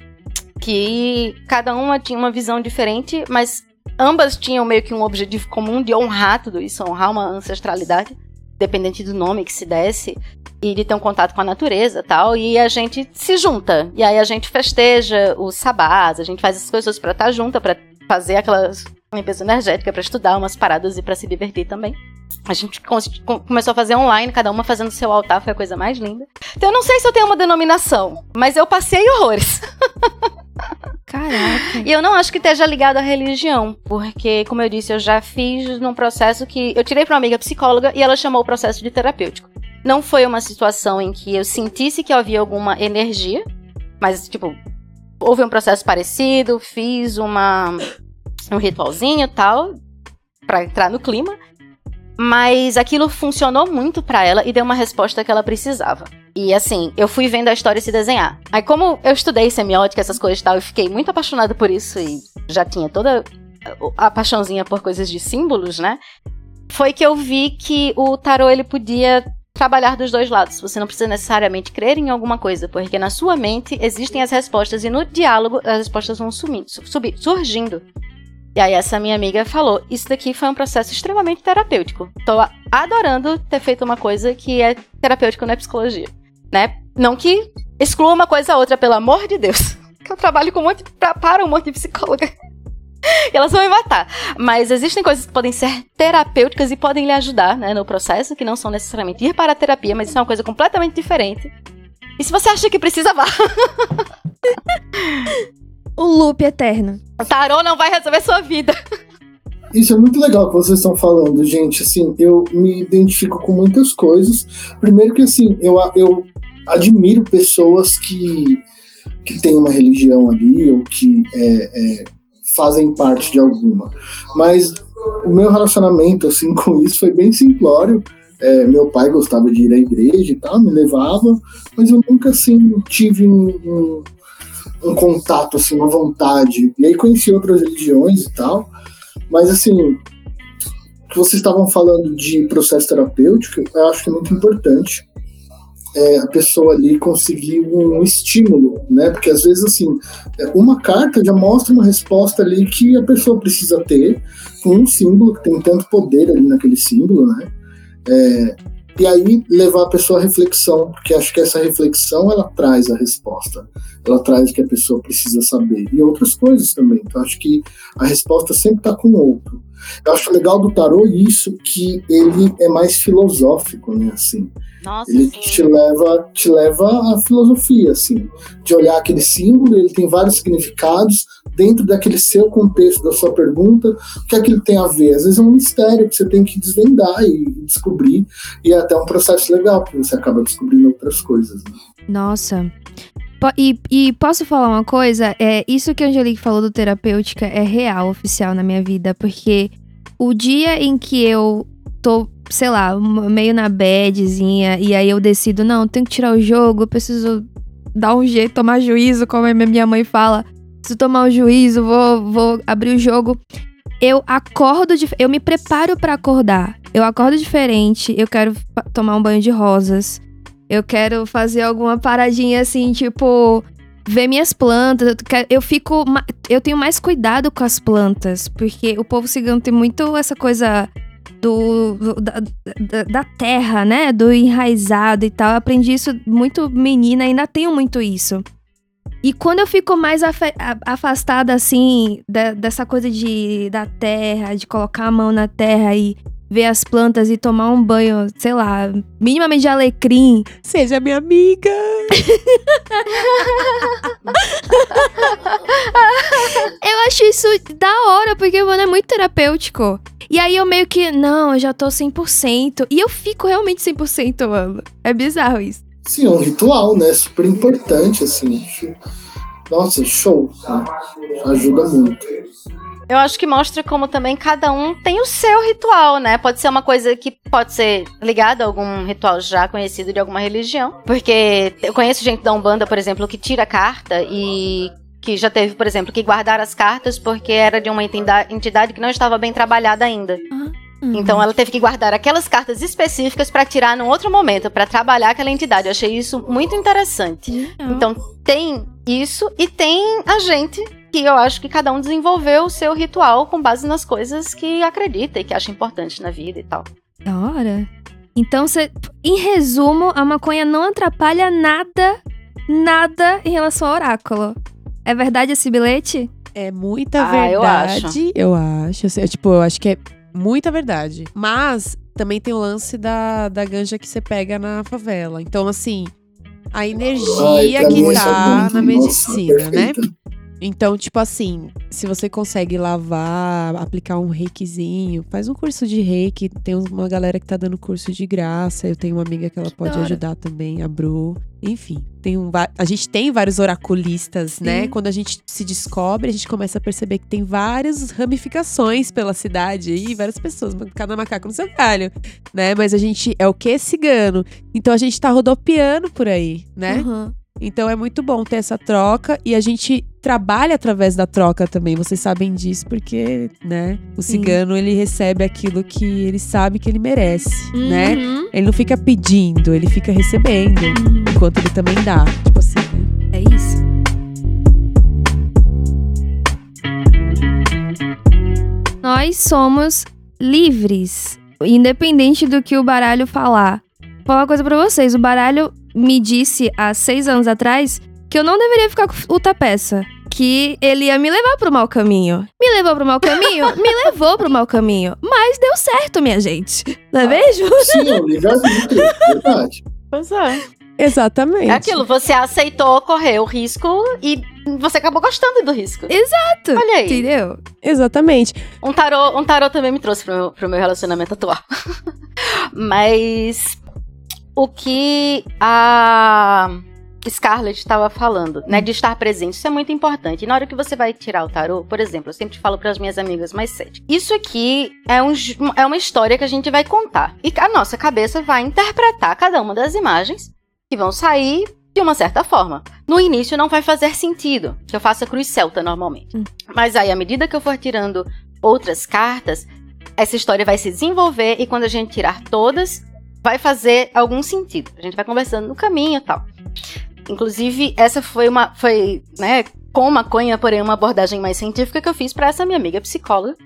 Speaker 3: que cada uma tinha uma visão diferente, mas ambas tinham meio que um objetivo comum de honrar tudo isso, honrar uma ancestralidade, dependente do nome que se desse, e de ter um contato com a natureza e tal, e a gente se junta. E aí a gente festeja os sabás, a gente faz as coisas pra estar junta, pra fazer aquelas limpeza energética, pra estudar umas paradas e pra se divertir também. A gente começou a fazer online, cada uma fazendo seu altar, foi a coisa mais linda. Então eu não sei se eu tenho uma denominação, mas eu passei horrores.
Speaker 2: Caraca.
Speaker 3: E eu não acho que esteja ligado à religião, porque, como eu disse, eu já fiz num processo que. Eu tirei pra uma amiga psicóloga e ela chamou o processo de terapêutico. Não foi uma situação em que eu sentisse que havia alguma energia, mas, tipo, houve um processo parecido, fiz uma, um ritualzinho tal, pra entrar no clima. Mas aquilo funcionou muito pra ela e deu uma resposta que ela precisava. E assim, eu fui vendo a história se desenhar. Aí, como eu estudei semiótica, essas coisas e tal, eu fiquei muito apaixonada por isso e já tinha toda a paixãozinha por coisas de símbolos, né? Foi que eu vi que o tarô ele podia trabalhar dos dois lados. Você não precisa necessariamente crer em alguma coisa, porque na sua mente existem as respostas e no diálogo as respostas vão sumindo, su- subi- surgindo. E aí essa minha amiga falou: "Isso daqui foi um processo extremamente terapêutico. Tô adorando ter feito uma coisa que é terapêutico na psicologia, né? Não que exclua uma coisa a outra, pelo amor de Deus. Que eu trabalho com um monte para um monte de psicóloga. E elas vão me matar. Mas existem coisas que podem ser terapêuticas e podem lhe ajudar, né, no processo, que não são necessariamente ir para a terapia, mas isso é uma coisa completamente diferente. E se você acha que precisa, vá.
Speaker 2: O loop eterno.
Speaker 3: O tarô não vai resolver sua vida.
Speaker 4: Isso é muito legal que vocês estão falando, gente. Assim, eu me identifico com muitas coisas. Primeiro que, assim, eu, eu admiro pessoas que, que têm uma religião ali ou que é, é, fazem parte de alguma. Mas o meu relacionamento, assim, com isso foi bem simplório. É, meu pai gostava de ir à igreja e tal, me levava, mas eu nunca, assim, tive um, um, um contato, assim, uma vontade. E aí conheci outras religiões e tal, mas assim, vocês estavam falando de processo terapêutico, eu acho que é muito importante é, a pessoa ali conseguir um estímulo, né? Porque às vezes assim, é, uma carta já mostra uma resposta ali que a pessoa precisa ter com um símbolo que tem tanto poder ali naquele símbolo, né? É, e aí levar a pessoa à reflexão, porque acho que essa reflexão ela traz a resposta, ela traz o que a pessoa precisa saber e outras coisas também. Então acho que a resposta sempre está com o outro. Eu acho legal do tarô isso que ele é mais filosófico, né? Assim,
Speaker 3: Nossa,
Speaker 4: ele
Speaker 3: sim.
Speaker 4: te leva, te leva à filosofia, assim, de olhar aquele símbolo, ele tem vários significados dentro daquele seu contexto, da sua pergunta, o que é que ele tem a ver? Às vezes é um mistério que você tem que desvendar e descobrir, e é até um processo legal, porque você acaba descobrindo outras coisas. Né?
Speaker 2: Nossa. E, e posso falar uma coisa? É, isso que a Angelique falou do terapêutica é real, oficial na minha vida, porque o dia em que eu tô, sei lá, meio na badzinha, e aí eu decido, não, tenho que tirar o jogo, eu preciso dar um jeito, tomar juízo, como a minha mãe fala. Preciso tomar o juízo, vou, vou abrir o jogo. Eu acordo, eu me preparo pra acordar. Eu acordo diferente, eu quero tomar um banho de rosas. Eu quero fazer alguma paradinha assim, tipo, ver minhas plantas. Eu, fico. Eu tenho mais cuidado com as plantas, porque o povo cigano tem muito essa coisa do, da, da, da terra, né? Do enraizado e tal. Eu aprendi isso muito menina, ainda tenho muito isso. E quando eu fico mais afastada, assim, da- dessa coisa de, da terra, de colocar a mão na terra e ver as plantas e tomar um banho, sei lá, minimamente de alecrim,
Speaker 5: Seja minha amiga.
Speaker 2: Eu acho isso da hora, porque, mano, é muito terapêutico. E aí eu meio que, não, eu já tô 100%. E eu fico realmente 100%, mano. É bizarro isso.
Speaker 4: Sim, é um ritual, né? Super importante, assim. Nossa, show. né? Ajuda muito.
Speaker 3: Eu acho que mostra como também cada um tem o seu ritual, né? Pode ser uma coisa que pode ser ligada a algum ritual já conhecido de alguma religião. Porque eu conheço gente da Umbanda, por exemplo, que tira carta e que já teve, por exemplo, que guardar as cartas porque era de uma entida- entidade que não estava bem trabalhada ainda. Então ela teve que guardar aquelas cartas específicas para tirar num outro momento, para trabalhar aquela entidade. Eu achei isso muito interessante. Então tem isso e tem a gente que eu acho que cada um desenvolveu o seu ritual com base nas coisas que acredita e que acha importante na vida e tal.
Speaker 2: Da hora. Então, você, em resumo, a maconha não atrapalha nada, nada em relação ao oráculo. É verdade esse bilhete?
Speaker 5: É muita
Speaker 3: Ah, eu
Speaker 5: verdade, eu acho. Assim, eu, tipo, eu acho que é muita verdade. Mas também tem o lance da, da ganja que você pega na favela. Então, assim, a
Speaker 4: Ai,
Speaker 5: energia
Speaker 4: mim
Speaker 5: que
Speaker 4: é
Speaker 5: tá
Speaker 4: muito-
Speaker 5: na
Speaker 4: nossa,
Speaker 5: medicina, né?
Speaker 4: perfeita.
Speaker 5: Então, tipo assim, se você consegue lavar, aplicar um reikizinho, faz um curso de reiki. Tem uma galera que tá dando curso de graça. Eu tenho uma amiga que ela
Speaker 2: Que
Speaker 5: pode ajudar também, a Bru. Enfim, tem um, a gente tem vários oraculistas, né?
Speaker 2: Sim.
Speaker 5: Quando a gente se descobre, a gente começa a perceber que tem várias ramificações pela cidade aí, várias pessoas, cada macaco no seu galho, né? Mas a gente é o que cigano. Então a gente tá rodopiando por aí, né?
Speaker 2: Uhum.
Speaker 5: Então é muito bom ter essa troca e a gente trabalha através da troca também. Vocês sabem disso porque, né? O
Speaker 2: Sim.
Speaker 5: cigano ele recebe aquilo que ele sabe que ele merece, né?
Speaker 2: Uhum.
Speaker 5: Ele não fica pedindo, ele fica recebendo,
Speaker 2: Uhum.
Speaker 5: enquanto ele também dá. Tipo assim, né?
Speaker 2: É isso. Nós somos livres, independente do que o baralho falar. Vou falar uma coisa pra vocês: o baralho me disse há seis anos atrás que eu não deveria ficar com o tapeça. Que ele ia me levar pro mau caminho. Me levou pro mau caminho? me levou pro mau caminho. Mas deu certo, minha gente. Não é mesmo?
Speaker 4: Sim, é um livre-arbítrio, verdade.
Speaker 3: Pois é.
Speaker 5: Exatamente.
Speaker 3: É aquilo, você aceitou correr o risco e você acabou gostando do risco.
Speaker 2: Exato.
Speaker 3: Olha aí.
Speaker 2: Entendeu?
Speaker 5: Exatamente.
Speaker 3: Um tarô, um tarô também me trouxe pro meu, pro meu relacionamento atual. Mas o que a Scarlett estava falando, né, de estar presente, isso é muito importante. E na hora que você vai tirar o tarô, por exemplo, eu sempre falo para as minhas amigas mais céticas, isso aqui é, um, é uma história que a gente vai contar. E a nossa cabeça vai interpretar cada uma das imagens que vão sair de uma certa forma. No início não vai fazer sentido, que eu faça cruz celta normalmente.
Speaker 2: Hum.
Speaker 3: Mas aí, à medida que eu for tirando outras cartas, essa história vai se desenvolver e quando a gente tirar todas, vai fazer algum sentido. A gente vai conversando no caminho e tal. Inclusive, essa foi uma. Foi, né, com maconha, porém, uma abordagem mais científica que eu fiz para essa minha amiga psicóloga.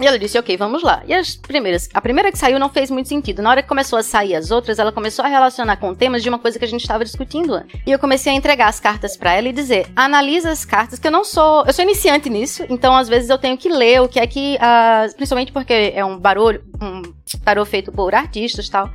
Speaker 3: E ela disse, ok, vamos lá. E as primeiras, a primeira que saiu não fez muito sentido. Na hora que começou a sair as outras, ela começou a relacionar com temas de uma coisa que a gente estava discutindo antes. E eu comecei a entregar as cartas para ela e dizer, analisa as cartas, que eu não sou, eu sou iniciante nisso, então às vezes eu tenho que ler o que é que, uh, principalmente porque é um barulho, um tarô feito por artistas e tal.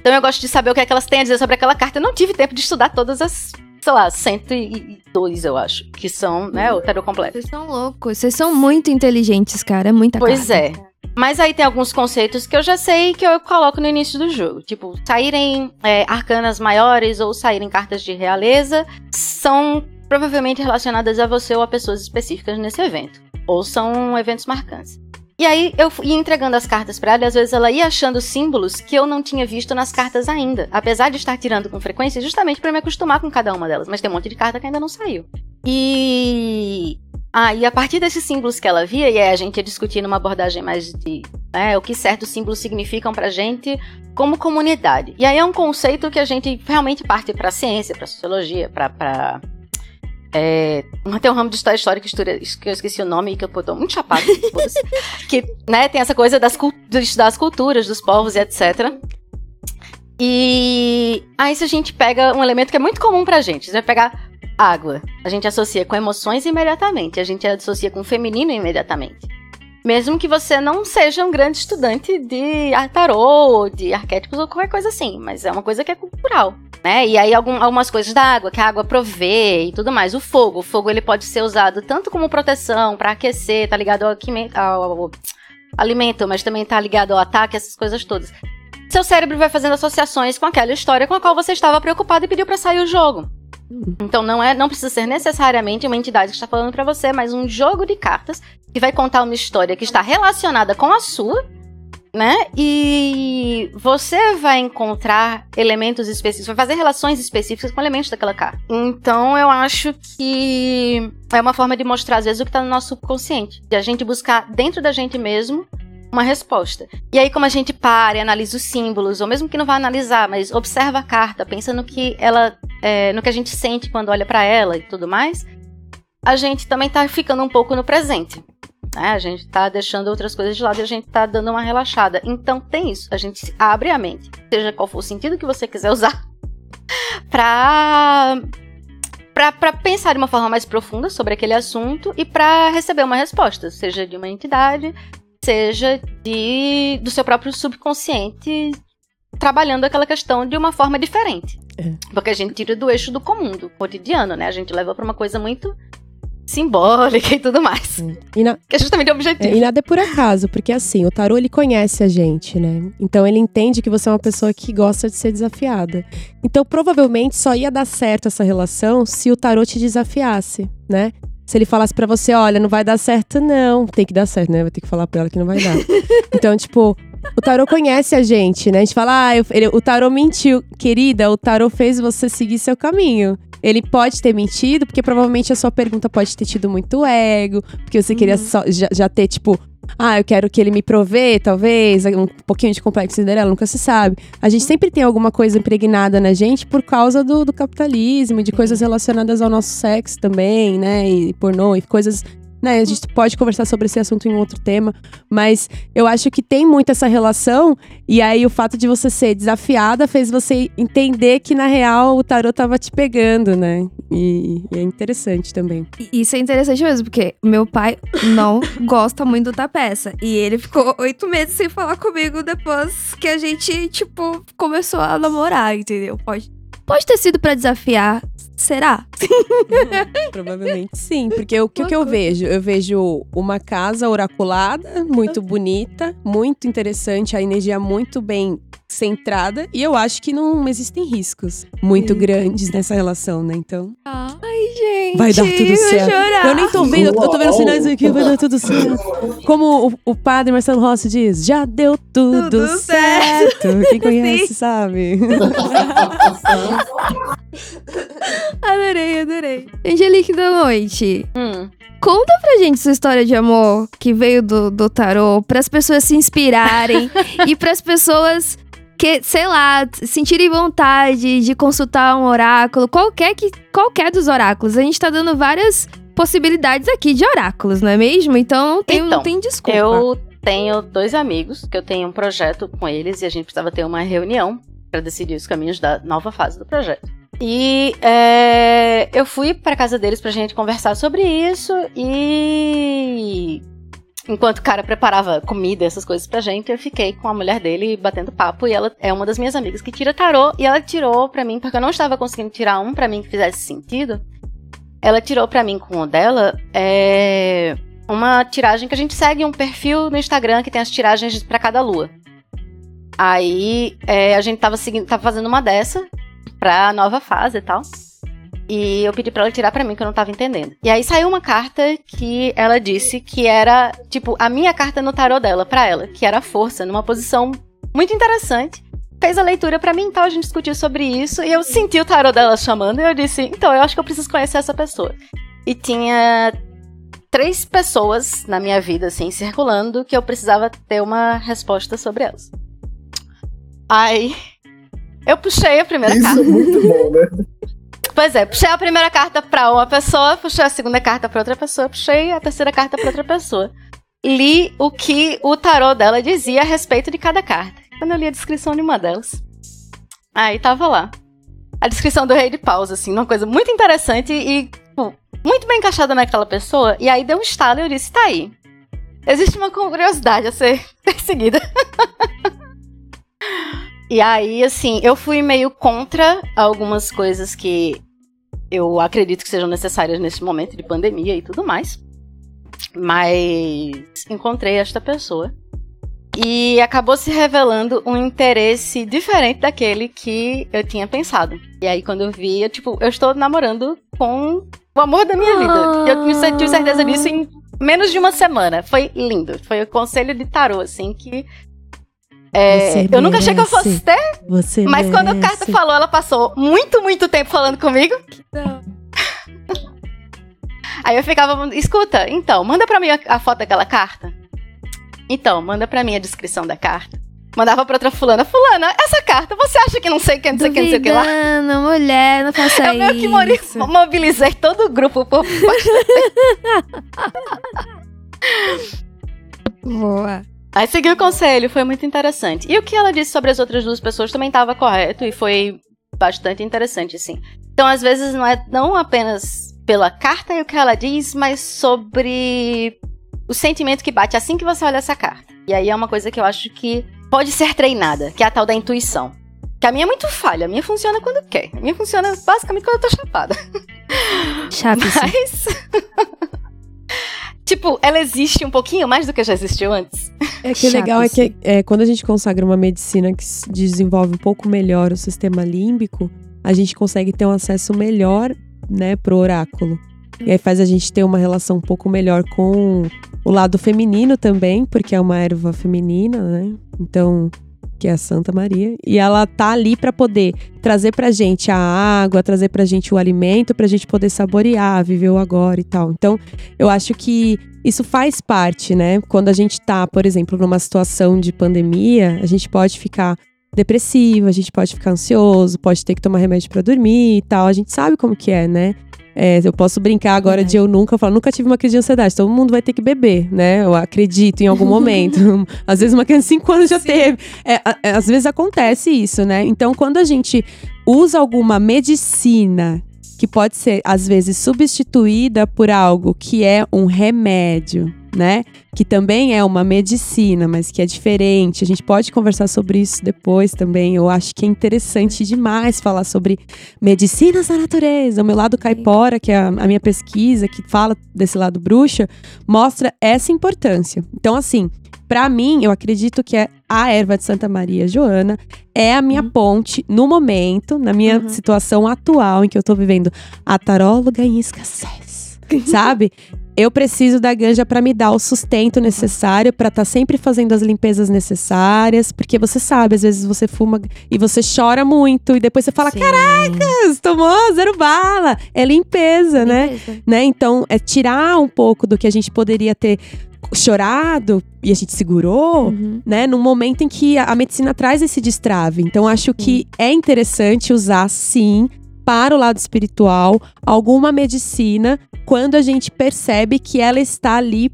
Speaker 3: Então eu gosto de saber o que é que elas têm a dizer sobre aquela carta. Eu não tive tempo de estudar todas as sei lá, 102, eu acho, que são, né, o tarot completo.
Speaker 2: Vocês são loucos, vocês são muito inteligentes, cara, é muita
Speaker 3: Pois é. Mas aí tem alguns conceitos que eu já sei que eu coloco no início do jogo. Tipo, saírem é, arcanas maiores ou saírem cartas de realeza são provavelmente relacionadas a você ou a pessoas específicas nesse evento. Ou são eventos marcantes. E aí eu ia entregando as cartas para ela e às vezes ela ia achando símbolos que eu não tinha visto nas cartas ainda. Apesar de estar tirando com frequência, justamente para me acostumar com cada uma delas. Mas tem um monte de carta que ainda não saiu. E. Ah, a partir desses símbolos que ela via, e aí a gente ia discutir numa abordagem mais de né, o que certos símbolos significam pra gente como comunidade. E aí é um conceito que a gente realmente parte pra ciência, pra sociologia, pra. pra é, tem um ramo de história histórica que eu esqueci o nome que eu tô muito chapado. que né, tem essa coisa das, as culturas dos povos e etc. E aí se a gente pega um elemento que é muito comum pra gente, você vai pegar água. A gente associa com emoções imediatamente, a gente associa com feminino imediatamente. Mesmo que você não seja um grande estudante de tarô, de arquétipos ou qualquer coisa assim, mas é uma coisa que é cultural, né? E aí algum, algumas coisas da água, que a água provê e tudo mais. O fogo, o fogo ele pode ser usado tanto como proteção, para aquecer, tá ligado ao, ao, ao alimento, mas também tá ligado ao ataque, essas coisas todas. Seu cérebro vai fazendo associações com aquela história com a qual você estava preocupado e pediu para sair o jogo. Então não é, não precisa ser necessariamente uma entidade que está falando para você, mas um jogo de cartas que vai contar uma história que está relacionada com a sua, né? E você vai encontrar elementos específicos, vai fazer relações específicas com elementos daquela carta. Então eu acho que é uma forma de mostrar às vezes o que está no nosso subconsciente, de a gente buscar dentro da gente mesmo uma resposta. E aí, como a gente para e analisa os símbolos, ou mesmo que não vá analisar, mas observa a carta, pensa no que ela. É, no que a gente sente quando olha para ela e tudo mais, a gente também tá ficando um pouco no presente. Né? A gente tá deixando outras coisas de lado e a gente tá dando uma relaxada. Então tem isso. A gente abre a mente, seja qual for o sentido que você quiser usar, pra. Pra, pra pensar de uma forma mais profunda sobre aquele assunto e para receber uma resposta, seja de uma entidade, seja de do seu próprio subconsciente trabalhando aquela questão de uma forma diferente. É. Porque a gente tira do eixo do comum, do cotidiano, né? A gente leva para uma coisa muito simbólica e tudo mais.
Speaker 5: E na...
Speaker 3: Que é justamente o objetivo.
Speaker 5: É, e nada é por acaso, porque assim, o tarô ele conhece a gente, né? Então ele entende que você é uma pessoa que gosta de ser desafiada. Então provavelmente só ia dar certo essa relação se o tarô te desafiasse, né? se ele falasse para você, olha, não vai dar certo não, tem que dar certo, né? Vai ter que falar para ela que não vai dar. então, tipo, o tarô conhece a gente, né? A gente fala, ah, eu, ele, o tarô mentiu. Querida, o tarô fez você seguir seu caminho. Ele pode ter mentido, porque provavelmente a sua pergunta pode ter tido muito ego, porque você uhum. queria só, já, já, ter, tipo, ah, eu quero que ele me provê, talvez, um pouquinho de complexo Cinderela, nunca se sabe. A gente sempre tem alguma coisa impregnada na gente por causa do, do capitalismo, de coisas relacionadas ao nosso sexo também, né? E pornô, e coisas né? A gente pode conversar sobre esse assunto em outro tema, mas eu acho que tem muito essa relação, e aí o fato de você ser desafiada fez você entender que, na real, o tarot tava te pegando, né? E, e é interessante também.
Speaker 2: Isso é interessante mesmo, porque meu pai não gosta muito da peça. E ele ficou oito meses sem falar comigo depois que a gente, tipo, começou a namorar, entendeu? Pode Pode ter sido para desafiar. Será?
Speaker 5: Provavelmente sim, porque o que, que eu vejo? Eu vejo uma casa oraculada, muito bonita, muito interessante, a energia muito bem centrada, e eu acho que não existem riscos muito grandes nessa relação, né? Então.
Speaker 2: Ai, gente.
Speaker 5: Vai dar tudo certo. Eu nem tô vendo, eu tô vendo sinais aqui, vai dar tudo certo. Como o, o padre Marcelo Rossi diz, já deu tudo, tudo certo. certo. Quem conhece Sim. sabe.
Speaker 2: adorei, adorei. Angelique da Noite.
Speaker 3: Hum.
Speaker 2: Conta pra gente sua história de amor que veio do, do tarô, pras pessoas se inspirarem e pras pessoas que, sei lá, sentirem vontade de consultar um oráculo, qualquer, que, qualquer dos oráculos. A gente tá dando várias possibilidades aqui de oráculos, não é mesmo? Então não tem, então, não tem desculpa.
Speaker 3: Eu tenho dois amigos que eu tenho um projeto com eles e a gente precisava ter uma reunião para decidir os caminhos da nova fase do projeto. E é, eu fui para casa deles pra gente conversar sobre isso e enquanto o cara preparava comida, essas coisas pra gente, eu fiquei com a mulher dele batendo papo e ela é uma das minhas amigas que tira tarô e ela tirou pra mim porque eu não estava conseguindo tirar um pra mim que fizesse sentido. Ela tirou pra mim com o dela é, uma tiragem que a gente segue um perfil no Instagram que tem as tiragens pra cada lua. Aí é, a gente tava seguindo, tava fazendo uma dessa pra nova fase e tal. E eu pedi pra ela tirar pra mim, que eu não tava entendendo. E aí saiu uma carta que ela disse que era, tipo, a minha carta no tarô dela pra ela, que era a força, numa posição muito interessante. Fez a leitura pra mim, então a gente discutiu sobre isso. E eu senti o tarô dela chamando e eu disse, então eu acho que eu preciso conhecer essa pessoa. E tinha três pessoas na minha vida, assim, circulando, que eu precisava ter uma resposta sobre elas. Aí eu puxei a primeira
Speaker 4: Isso
Speaker 3: carta.
Speaker 4: é muito bom, né?
Speaker 3: Pois é, puxei a primeira carta pra uma pessoa, puxei a segunda carta pra outra pessoa, puxei a terceira carta pra outra pessoa. Li o que o tarô dela dizia a respeito de cada carta. Quando eu li a descrição de uma delas, aí tava lá. A descrição do rei de paus, assim, uma coisa muito interessante e tipo, muito bem encaixada naquela pessoa. E aí deu um estalo e eu disse, tá aí. Existe uma curiosidade a ser perseguida. E aí, assim, eu fui meio contra algumas coisas que eu acredito que sejam necessárias nesse momento de pandemia e tudo mais. Mas encontrei esta pessoa. E acabou se revelando um interesse diferente daquele que eu tinha pensado. E aí, quando eu vi, eu, tipo, eu estou namorando com o amor da minha vida. Eu tive tive certeza disso em menos de uma semana. Foi lindo. Foi o conselho de tarô, assim, que é, eu nunca achei que eu fosse
Speaker 5: merece.
Speaker 3: ter,
Speaker 5: Você
Speaker 3: mas quando a
Speaker 5: merece.
Speaker 3: carta falou, ela passou muito, muito tempo falando comigo. Aí eu ficava, escuta, então, manda pra mim a, a foto daquela carta. Então, manda pra mim a descrição da carta. Mandava pra outra fulana, fulana, essa carta, você acha que não sei o que, não sei o que, não sei o que lá?
Speaker 2: Duvidando, mulher, não faça
Speaker 3: Eu meio que
Speaker 2: isso.
Speaker 3: mori- mobilizei todo o grupo por
Speaker 2: Boa.
Speaker 3: Aí segui o conselho, foi muito interessante. E o que ela disse sobre as outras duas pessoas também estava correto e foi bastante interessante, assim. Então, às vezes, não é não apenas pela carta e o que ela diz, mas sobre o sentimento que bate assim que você olha essa carta. E aí é uma coisa que eu acho que pode ser treinada, que é a tal da intuição. Que a minha é muito falha, a minha funciona quando quer. A minha funciona basicamente quando eu tô chapada.
Speaker 2: Isso.
Speaker 3: Mas. Tipo, ela existe um pouquinho mais do que já existiu antes.
Speaker 5: É que o
Speaker 2: Chato,
Speaker 5: legal é
Speaker 2: assim.
Speaker 5: que é, quando a gente consagra uma medicina que desenvolve um pouco melhor o sistema límbico, a gente consegue ter um acesso melhor, né, pro oráculo. E aí faz a gente ter uma relação um pouco melhor com o lado feminino também, porque é uma erva feminina, né? Então, que é a Santa Maria. E ela tá ali pra poder trazer pra gente a água, trazer pra gente o alimento, pra gente poder saborear, viver o agora e tal. Então, eu acho que isso faz parte, né? Quando a gente tá, por exemplo, numa situação de pandemia, a gente pode ficar depressivo, a gente pode ficar ansioso, pode ter que tomar remédio pra dormir e tal. A gente sabe como que é, né? É, eu posso brincar agora de eu nunca, falo, nunca tive uma crise de ansiedade. Todo mundo vai ter que beber, né? Eu acredito em algum momento. Às vezes uma criança de 5 anos já teve. É, é, às vezes acontece isso, né? Então, quando a gente usa alguma medicina que pode ser, às vezes, substituída por algo que é um remédio, né? Que também é uma medicina, mas que é diferente. A gente pode conversar sobre isso depois também. Eu acho que é interessante demais falar sobre medicinas da natureza. O meu lado caipora, que é a, a minha pesquisa, que fala desse lado bruxa, mostra essa importância. Então, assim, Pra mim, eu acredito que é a erva de Santa Maria Joana é a minha ponte no momento, na minha
Speaker 2: Uhum.
Speaker 5: situação atual em que eu tô vivendo a taróloga em escassez. sabe? Eu preciso da ganja pra me dar o sustento necessário pra estar sempre fazendo as limpezas necessárias, porque você sabe, às vezes você fuma e você chora muito e depois você fala:
Speaker 2: Sim.
Speaker 5: "Caracas, tomou zero bala". É limpeza, né?
Speaker 2: Beleza.
Speaker 5: né? Então, é tirar um pouco do que a gente poderia ter chorado e a gente segurou,
Speaker 2: Uhum.
Speaker 5: né? Num momento em que a, a medicina traz esse destrave. Então, acho que é interessante usar, sim, para o lado espiritual, alguma medicina quando a gente percebe que ela está ali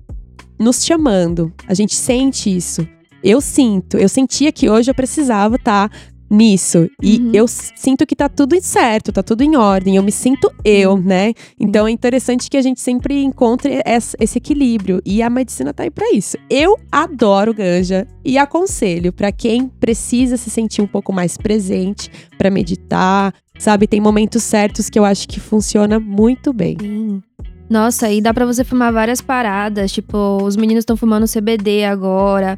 Speaker 5: nos chamando. A gente sente isso. Eu sinto, eu sentia que hoje eu precisava estar tá nisso. E
Speaker 2: Uhum.
Speaker 5: eu sinto que tá tudo certo, tá tudo em ordem. Eu me sinto eu, né? Então é interessante que a gente sempre encontre esse equilíbrio. E a medicina tá aí pra isso. Eu adoro ganja e aconselho pra quem precisa se sentir um pouco mais presente pra meditar, sabe? Tem momentos certos que eu acho que funciona muito bem.
Speaker 2: Sim. Nossa, e dá pra você fumar várias paradas. Tipo, os meninos estão fumando CBD agora.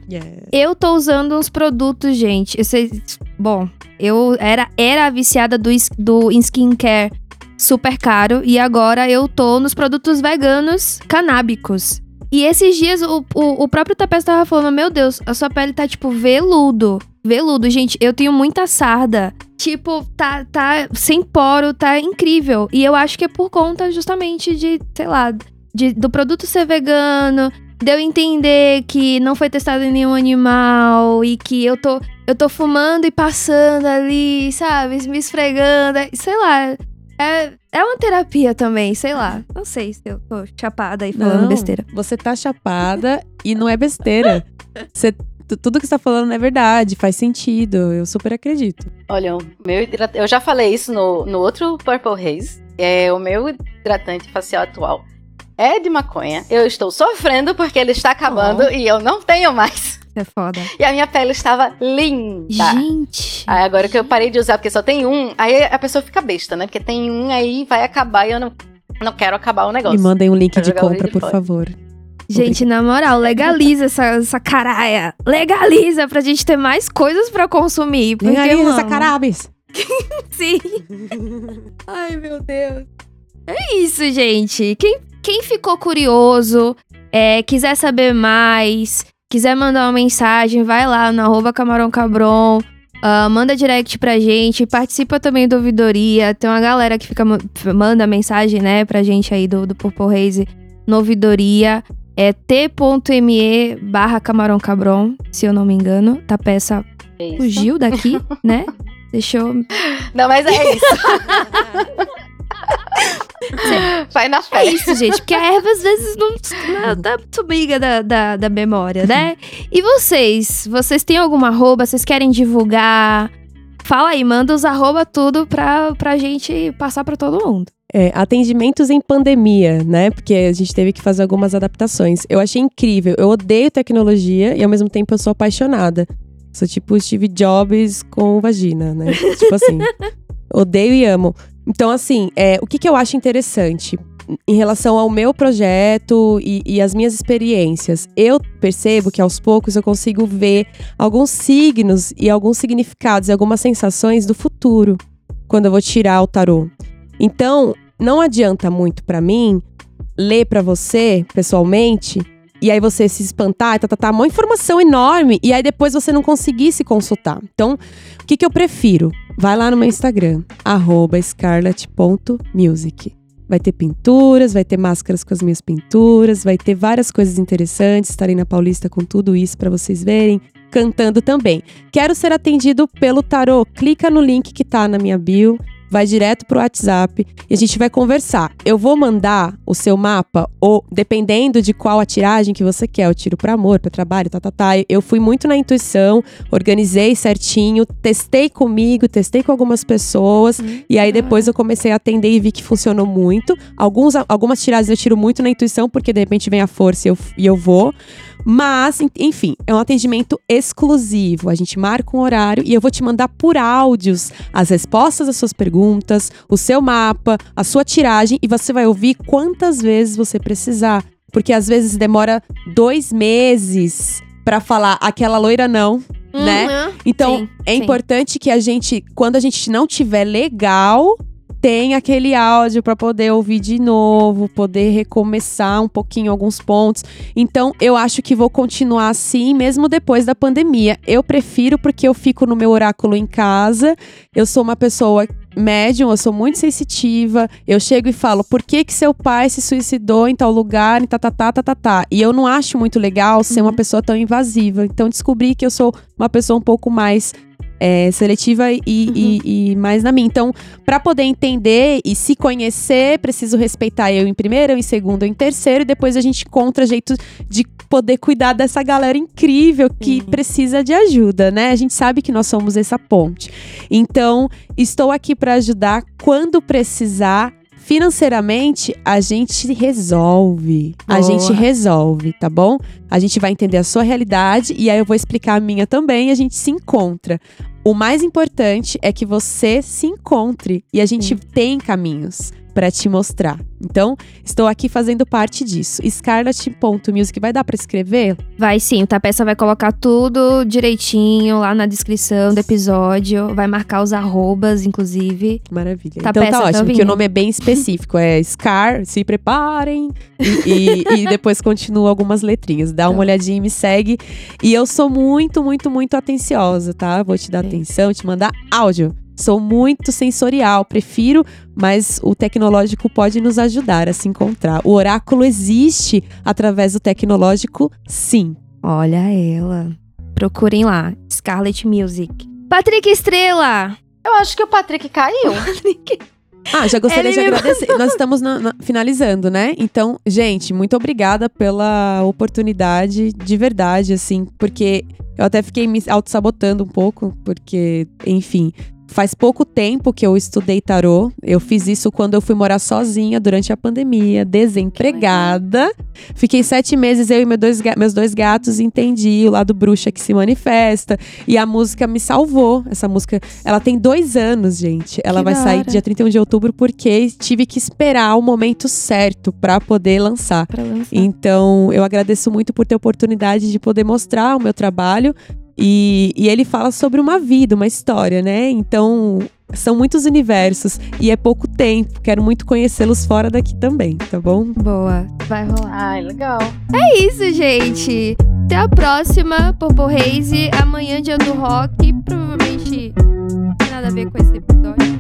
Speaker 2: Eu tô usando uns produtos, gente. Eu sei- bom, eu era, era viciada do, do skincare super caro. E agora eu tô nos produtos veganos canábicos. E esses dias o, o, o próprio Tapete tava falando: Meu Deus, a sua pele tá tipo veludo. Veludo, gente, eu tenho muita sarda. Tipo, tá, tá sem poro, tá incrível. E eu acho que é por conta justamente de, sei lá, de, do produto ser vegano, de eu entender que não foi testado em nenhum animal e que eu tô, eu tô fumando e passando ali, sabe? Me esfregando, sei lá. É, é uma terapia também, sei lá. Não sei se eu tô chapada aí falando
Speaker 5: Não,
Speaker 2: besteira.
Speaker 5: Você tá chapada e não é besteira. Você, tudo que você tá falando é verdade, faz sentido. Eu super acredito.
Speaker 3: Olha, o meu hidratante. Eu já falei isso no, no outro Purple Haze. É, o meu hidratante facial atual é de maconha. Eu estou sofrendo porque ele está acabando e eu não tenho mais.
Speaker 2: É foda.
Speaker 3: E a minha pele estava linda.
Speaker 2: Gente.
Speaker 3: Aí agora que eu parei de usar porque só tem um, aí a pessoa fica besta, né? Porque tem um aí vai acabar e eu não, não quero acabar o negócio.
Speaker 5: Me mandem um link de compra,
Speaker 3: vídeo
Speaker 5: por
Speaker 3: fora.
Speaker 5: favor.
Speaker 2: Gente, na moral, legaliza essa, essa caralha. Legaliza pra gente ter mais coisas pra consumir. Porque,
Speaker 5: Legaliza essa cannabis.
Speaker 2: Sim. Ai, meu Deus. É isso, gente. Quem, quem ficou curioso, é, quiser saber mais, quiser mandar uma mensagem, vai lá no arroba Camarão Cabron. ah, manda direct pra gente, participa também do ouvidoria. Tem uma galera que fica ma- manda mensagem, né, pra gente aí do, do Purple Haze no ouvidoria. É t.me barra Camarão Cabron, se eu não me engano. Tá peça
Speaker 3: É
Speaker 2: fugiu daqui, né? Deixou
Speaker 3: Não, mas é isso. vai na
Speaker 2: É
Speaker 3: fé.
Speaker 2: isso, gente, porque a erva às vezes não, não dá muito amiga da, da, da memória, né? E vocês? Vocês têm alguma arroba? Vocês querem divulgar? Fala aí, manda os arroba tudo pra, pra gente passar pra todo mundo.
Speaker 5: É, atendimentos em pandemia, né? Porque a gente teve que fazer algumas adaptações. Eu achei incrível. Eu odeio tecnologia e ao mesmo tempo eu sou apaixonada. Sou tipo Steve Jobs com vagina, né? tipo assim. Odeio e amo. Então, assim, é, o que, que eu acho interessante em relação ao meu projeto e, e as minhas experiências? Eu percebo que aos poucos eu consigo ver alguns signos e alguns significados e algumas sensações do futuro quando eu vou tirar o tarô. Então, não adianta muito pra mim ler pra você pessoalmente e aí você se espantar, tá, tá, tá, uma informação enorme e aí depois você não conseguir se consultar. Então, o que, que eu prefiro? Vai lá no meu Instagram, scarlet.music. Vai ter pinturas, vai ter máscaras com as minhas pinturas, vai ter várias coisas interessantes. Estarei na Paulista com tudo isso pra vocês verem. Cantando também. Quero ser atendido pelo tarô? Clica no link que tá na minha bio vai direto pro WhatsApp e a gente vai conversar. Eu vou mandar o seu mapa, ou dependendo de qual a tiragem que você quer, eu tiro para amor, para trabalho, tá, tá, tá. Eu fui muito na intuição, organizei certinho, testei comigo, testei com algumas pessoas e aí depois eu comecei a atender e vi que funcionou muito. Alguns, algumas tiragens eu tiro muito na intuição, porque de repente vem a força e eu, e eu vou. Mas, en- enfim, é um atendimento exclusivo. A gente marca um horário e eu vou te mandar por áudios as respostas às suas perguntas, o seu mapa, a sua tiragem e você vai ouvir quantas vezes você precisar. Porque às vezes demora dois meses pra falar aquela loira não, né?
Speaker 2: Uhum.
Speaker 5: Então,
Speaker 2: Sim,
Speaker 5: é
Speaker 2: sim.
Speaker 5: importante que a gente, quando a gente não tiver legal, tenha aquele áudio para poder ouvir de novo, poder recomeçar um pouquinho alguns pontos. Então, eu acho que vou continuar assim, mesmo depois da pandemia. Eu prefiro porque eu fico no meu oráculo em casa. Eu sou uma pessoa médium, eu sou muito sensitiva. Eu chego e falo, por que que seu pai se suicidou em tal lugar, em tá, tá, tá, tá, tá, tá. E eu não acho muito legal ser uma pessoa tão invasiva. Então, descobri que eu sou uma pessoa um pouco mais é, seletiva e, e, e mais na minha. Então, para poder entender e se conhecer, preciso respeitar eu em primeiro, eu em segundo, eu em terceiro, e depois a gente encontra jeito de poder cuidar dessa galera incrível que precisa de ajuda, né? A gente sabe que nós somos essa ponte. Então, estou aqui para ajudar quando precisar. Financeiramente, a gente resolve. A
Speaker 2: Boa.
Speaker 5: gente resolve, tá bom? A gente vai entender a sua realidade e aí eu vou explicar a minha também e a gente se encontra. O mais importante é que você se encontre e a gente tem caminhos para te mostrar. Então, estou aqui fazendo parte disso. Scarlett.music vai dar para escrever?
Speaker 2: Vai sim, o Tapeça vai colocar tudo direitinho lá na descrição do episódio. Vai marcar os arrobas, inclusive.
Speaker 5: Maravilha.
Speaker 2: Tá
Speaker 5: então tá
Speaker 2: tá
Speaker 5: ótimo, que o nome é bem específico. É Scar, se preparem. E, e- e depois continua algumas letrinhas. Dá uma olhadinha e me segue. E eu sou muito, muito, muito atenciosa, tá? Vou te dar atenção, te mandar áudio. Sou muito sensorial, prefiro, mas o tecnológico pode nos ajudar a se encontrar. O oráculo existe através do tecnológico, sim.
Speaker 2: Olha ela. Procurem lá, Scarlet Music. Patrick Estrela!
Speaker 3: Eu acho que o Patrick caiu.
Speaker 5: Ah, já gostaria
Speaker 2: Ele
Speaker 5: de agradecer. Nós estamos na- na- finalizando, né? Então, gente, muito obrigada pela oportunidade, de verdade, assim, porque eu até fiquei me auto-sabotando um pouco, porque, enfim. Faz pouco tempo que eu estudei tarô. Eu fiz isso quando eu fui morar sozinha durante a pandemia, desempregada. Fiquei sete meses, eu e meus dois, meus dois gatos, entendi o lado bruxa que se manifesta. E a música me salvou. Essa música, ela tem dois anos, gente. Ela
Speaker 2: Que
Speaker 5: vai sair dia 31 de outubro porque tive que esperar o momento certo pra poder lançar.
Speaker 2: Pra lançar.
Speaker 5: Então, eu agradeço muito por ter a oportunidade de poder mostrar o meu trabalho. E, e ele fala sobre uma vida, uma história, né? Então, são muitos universos e é pouco tempo. Quero muito conhecê-los fora daqui também, tá bom?
Speaker 2: Boa, vai rolar.
Speaker 3: Ai, legal.
Speaker 2: É isso, gente. Até a próxima, Purple Haze. Amanhã, dia do rock. Provavelmente não tem nada a ver com esse episódio.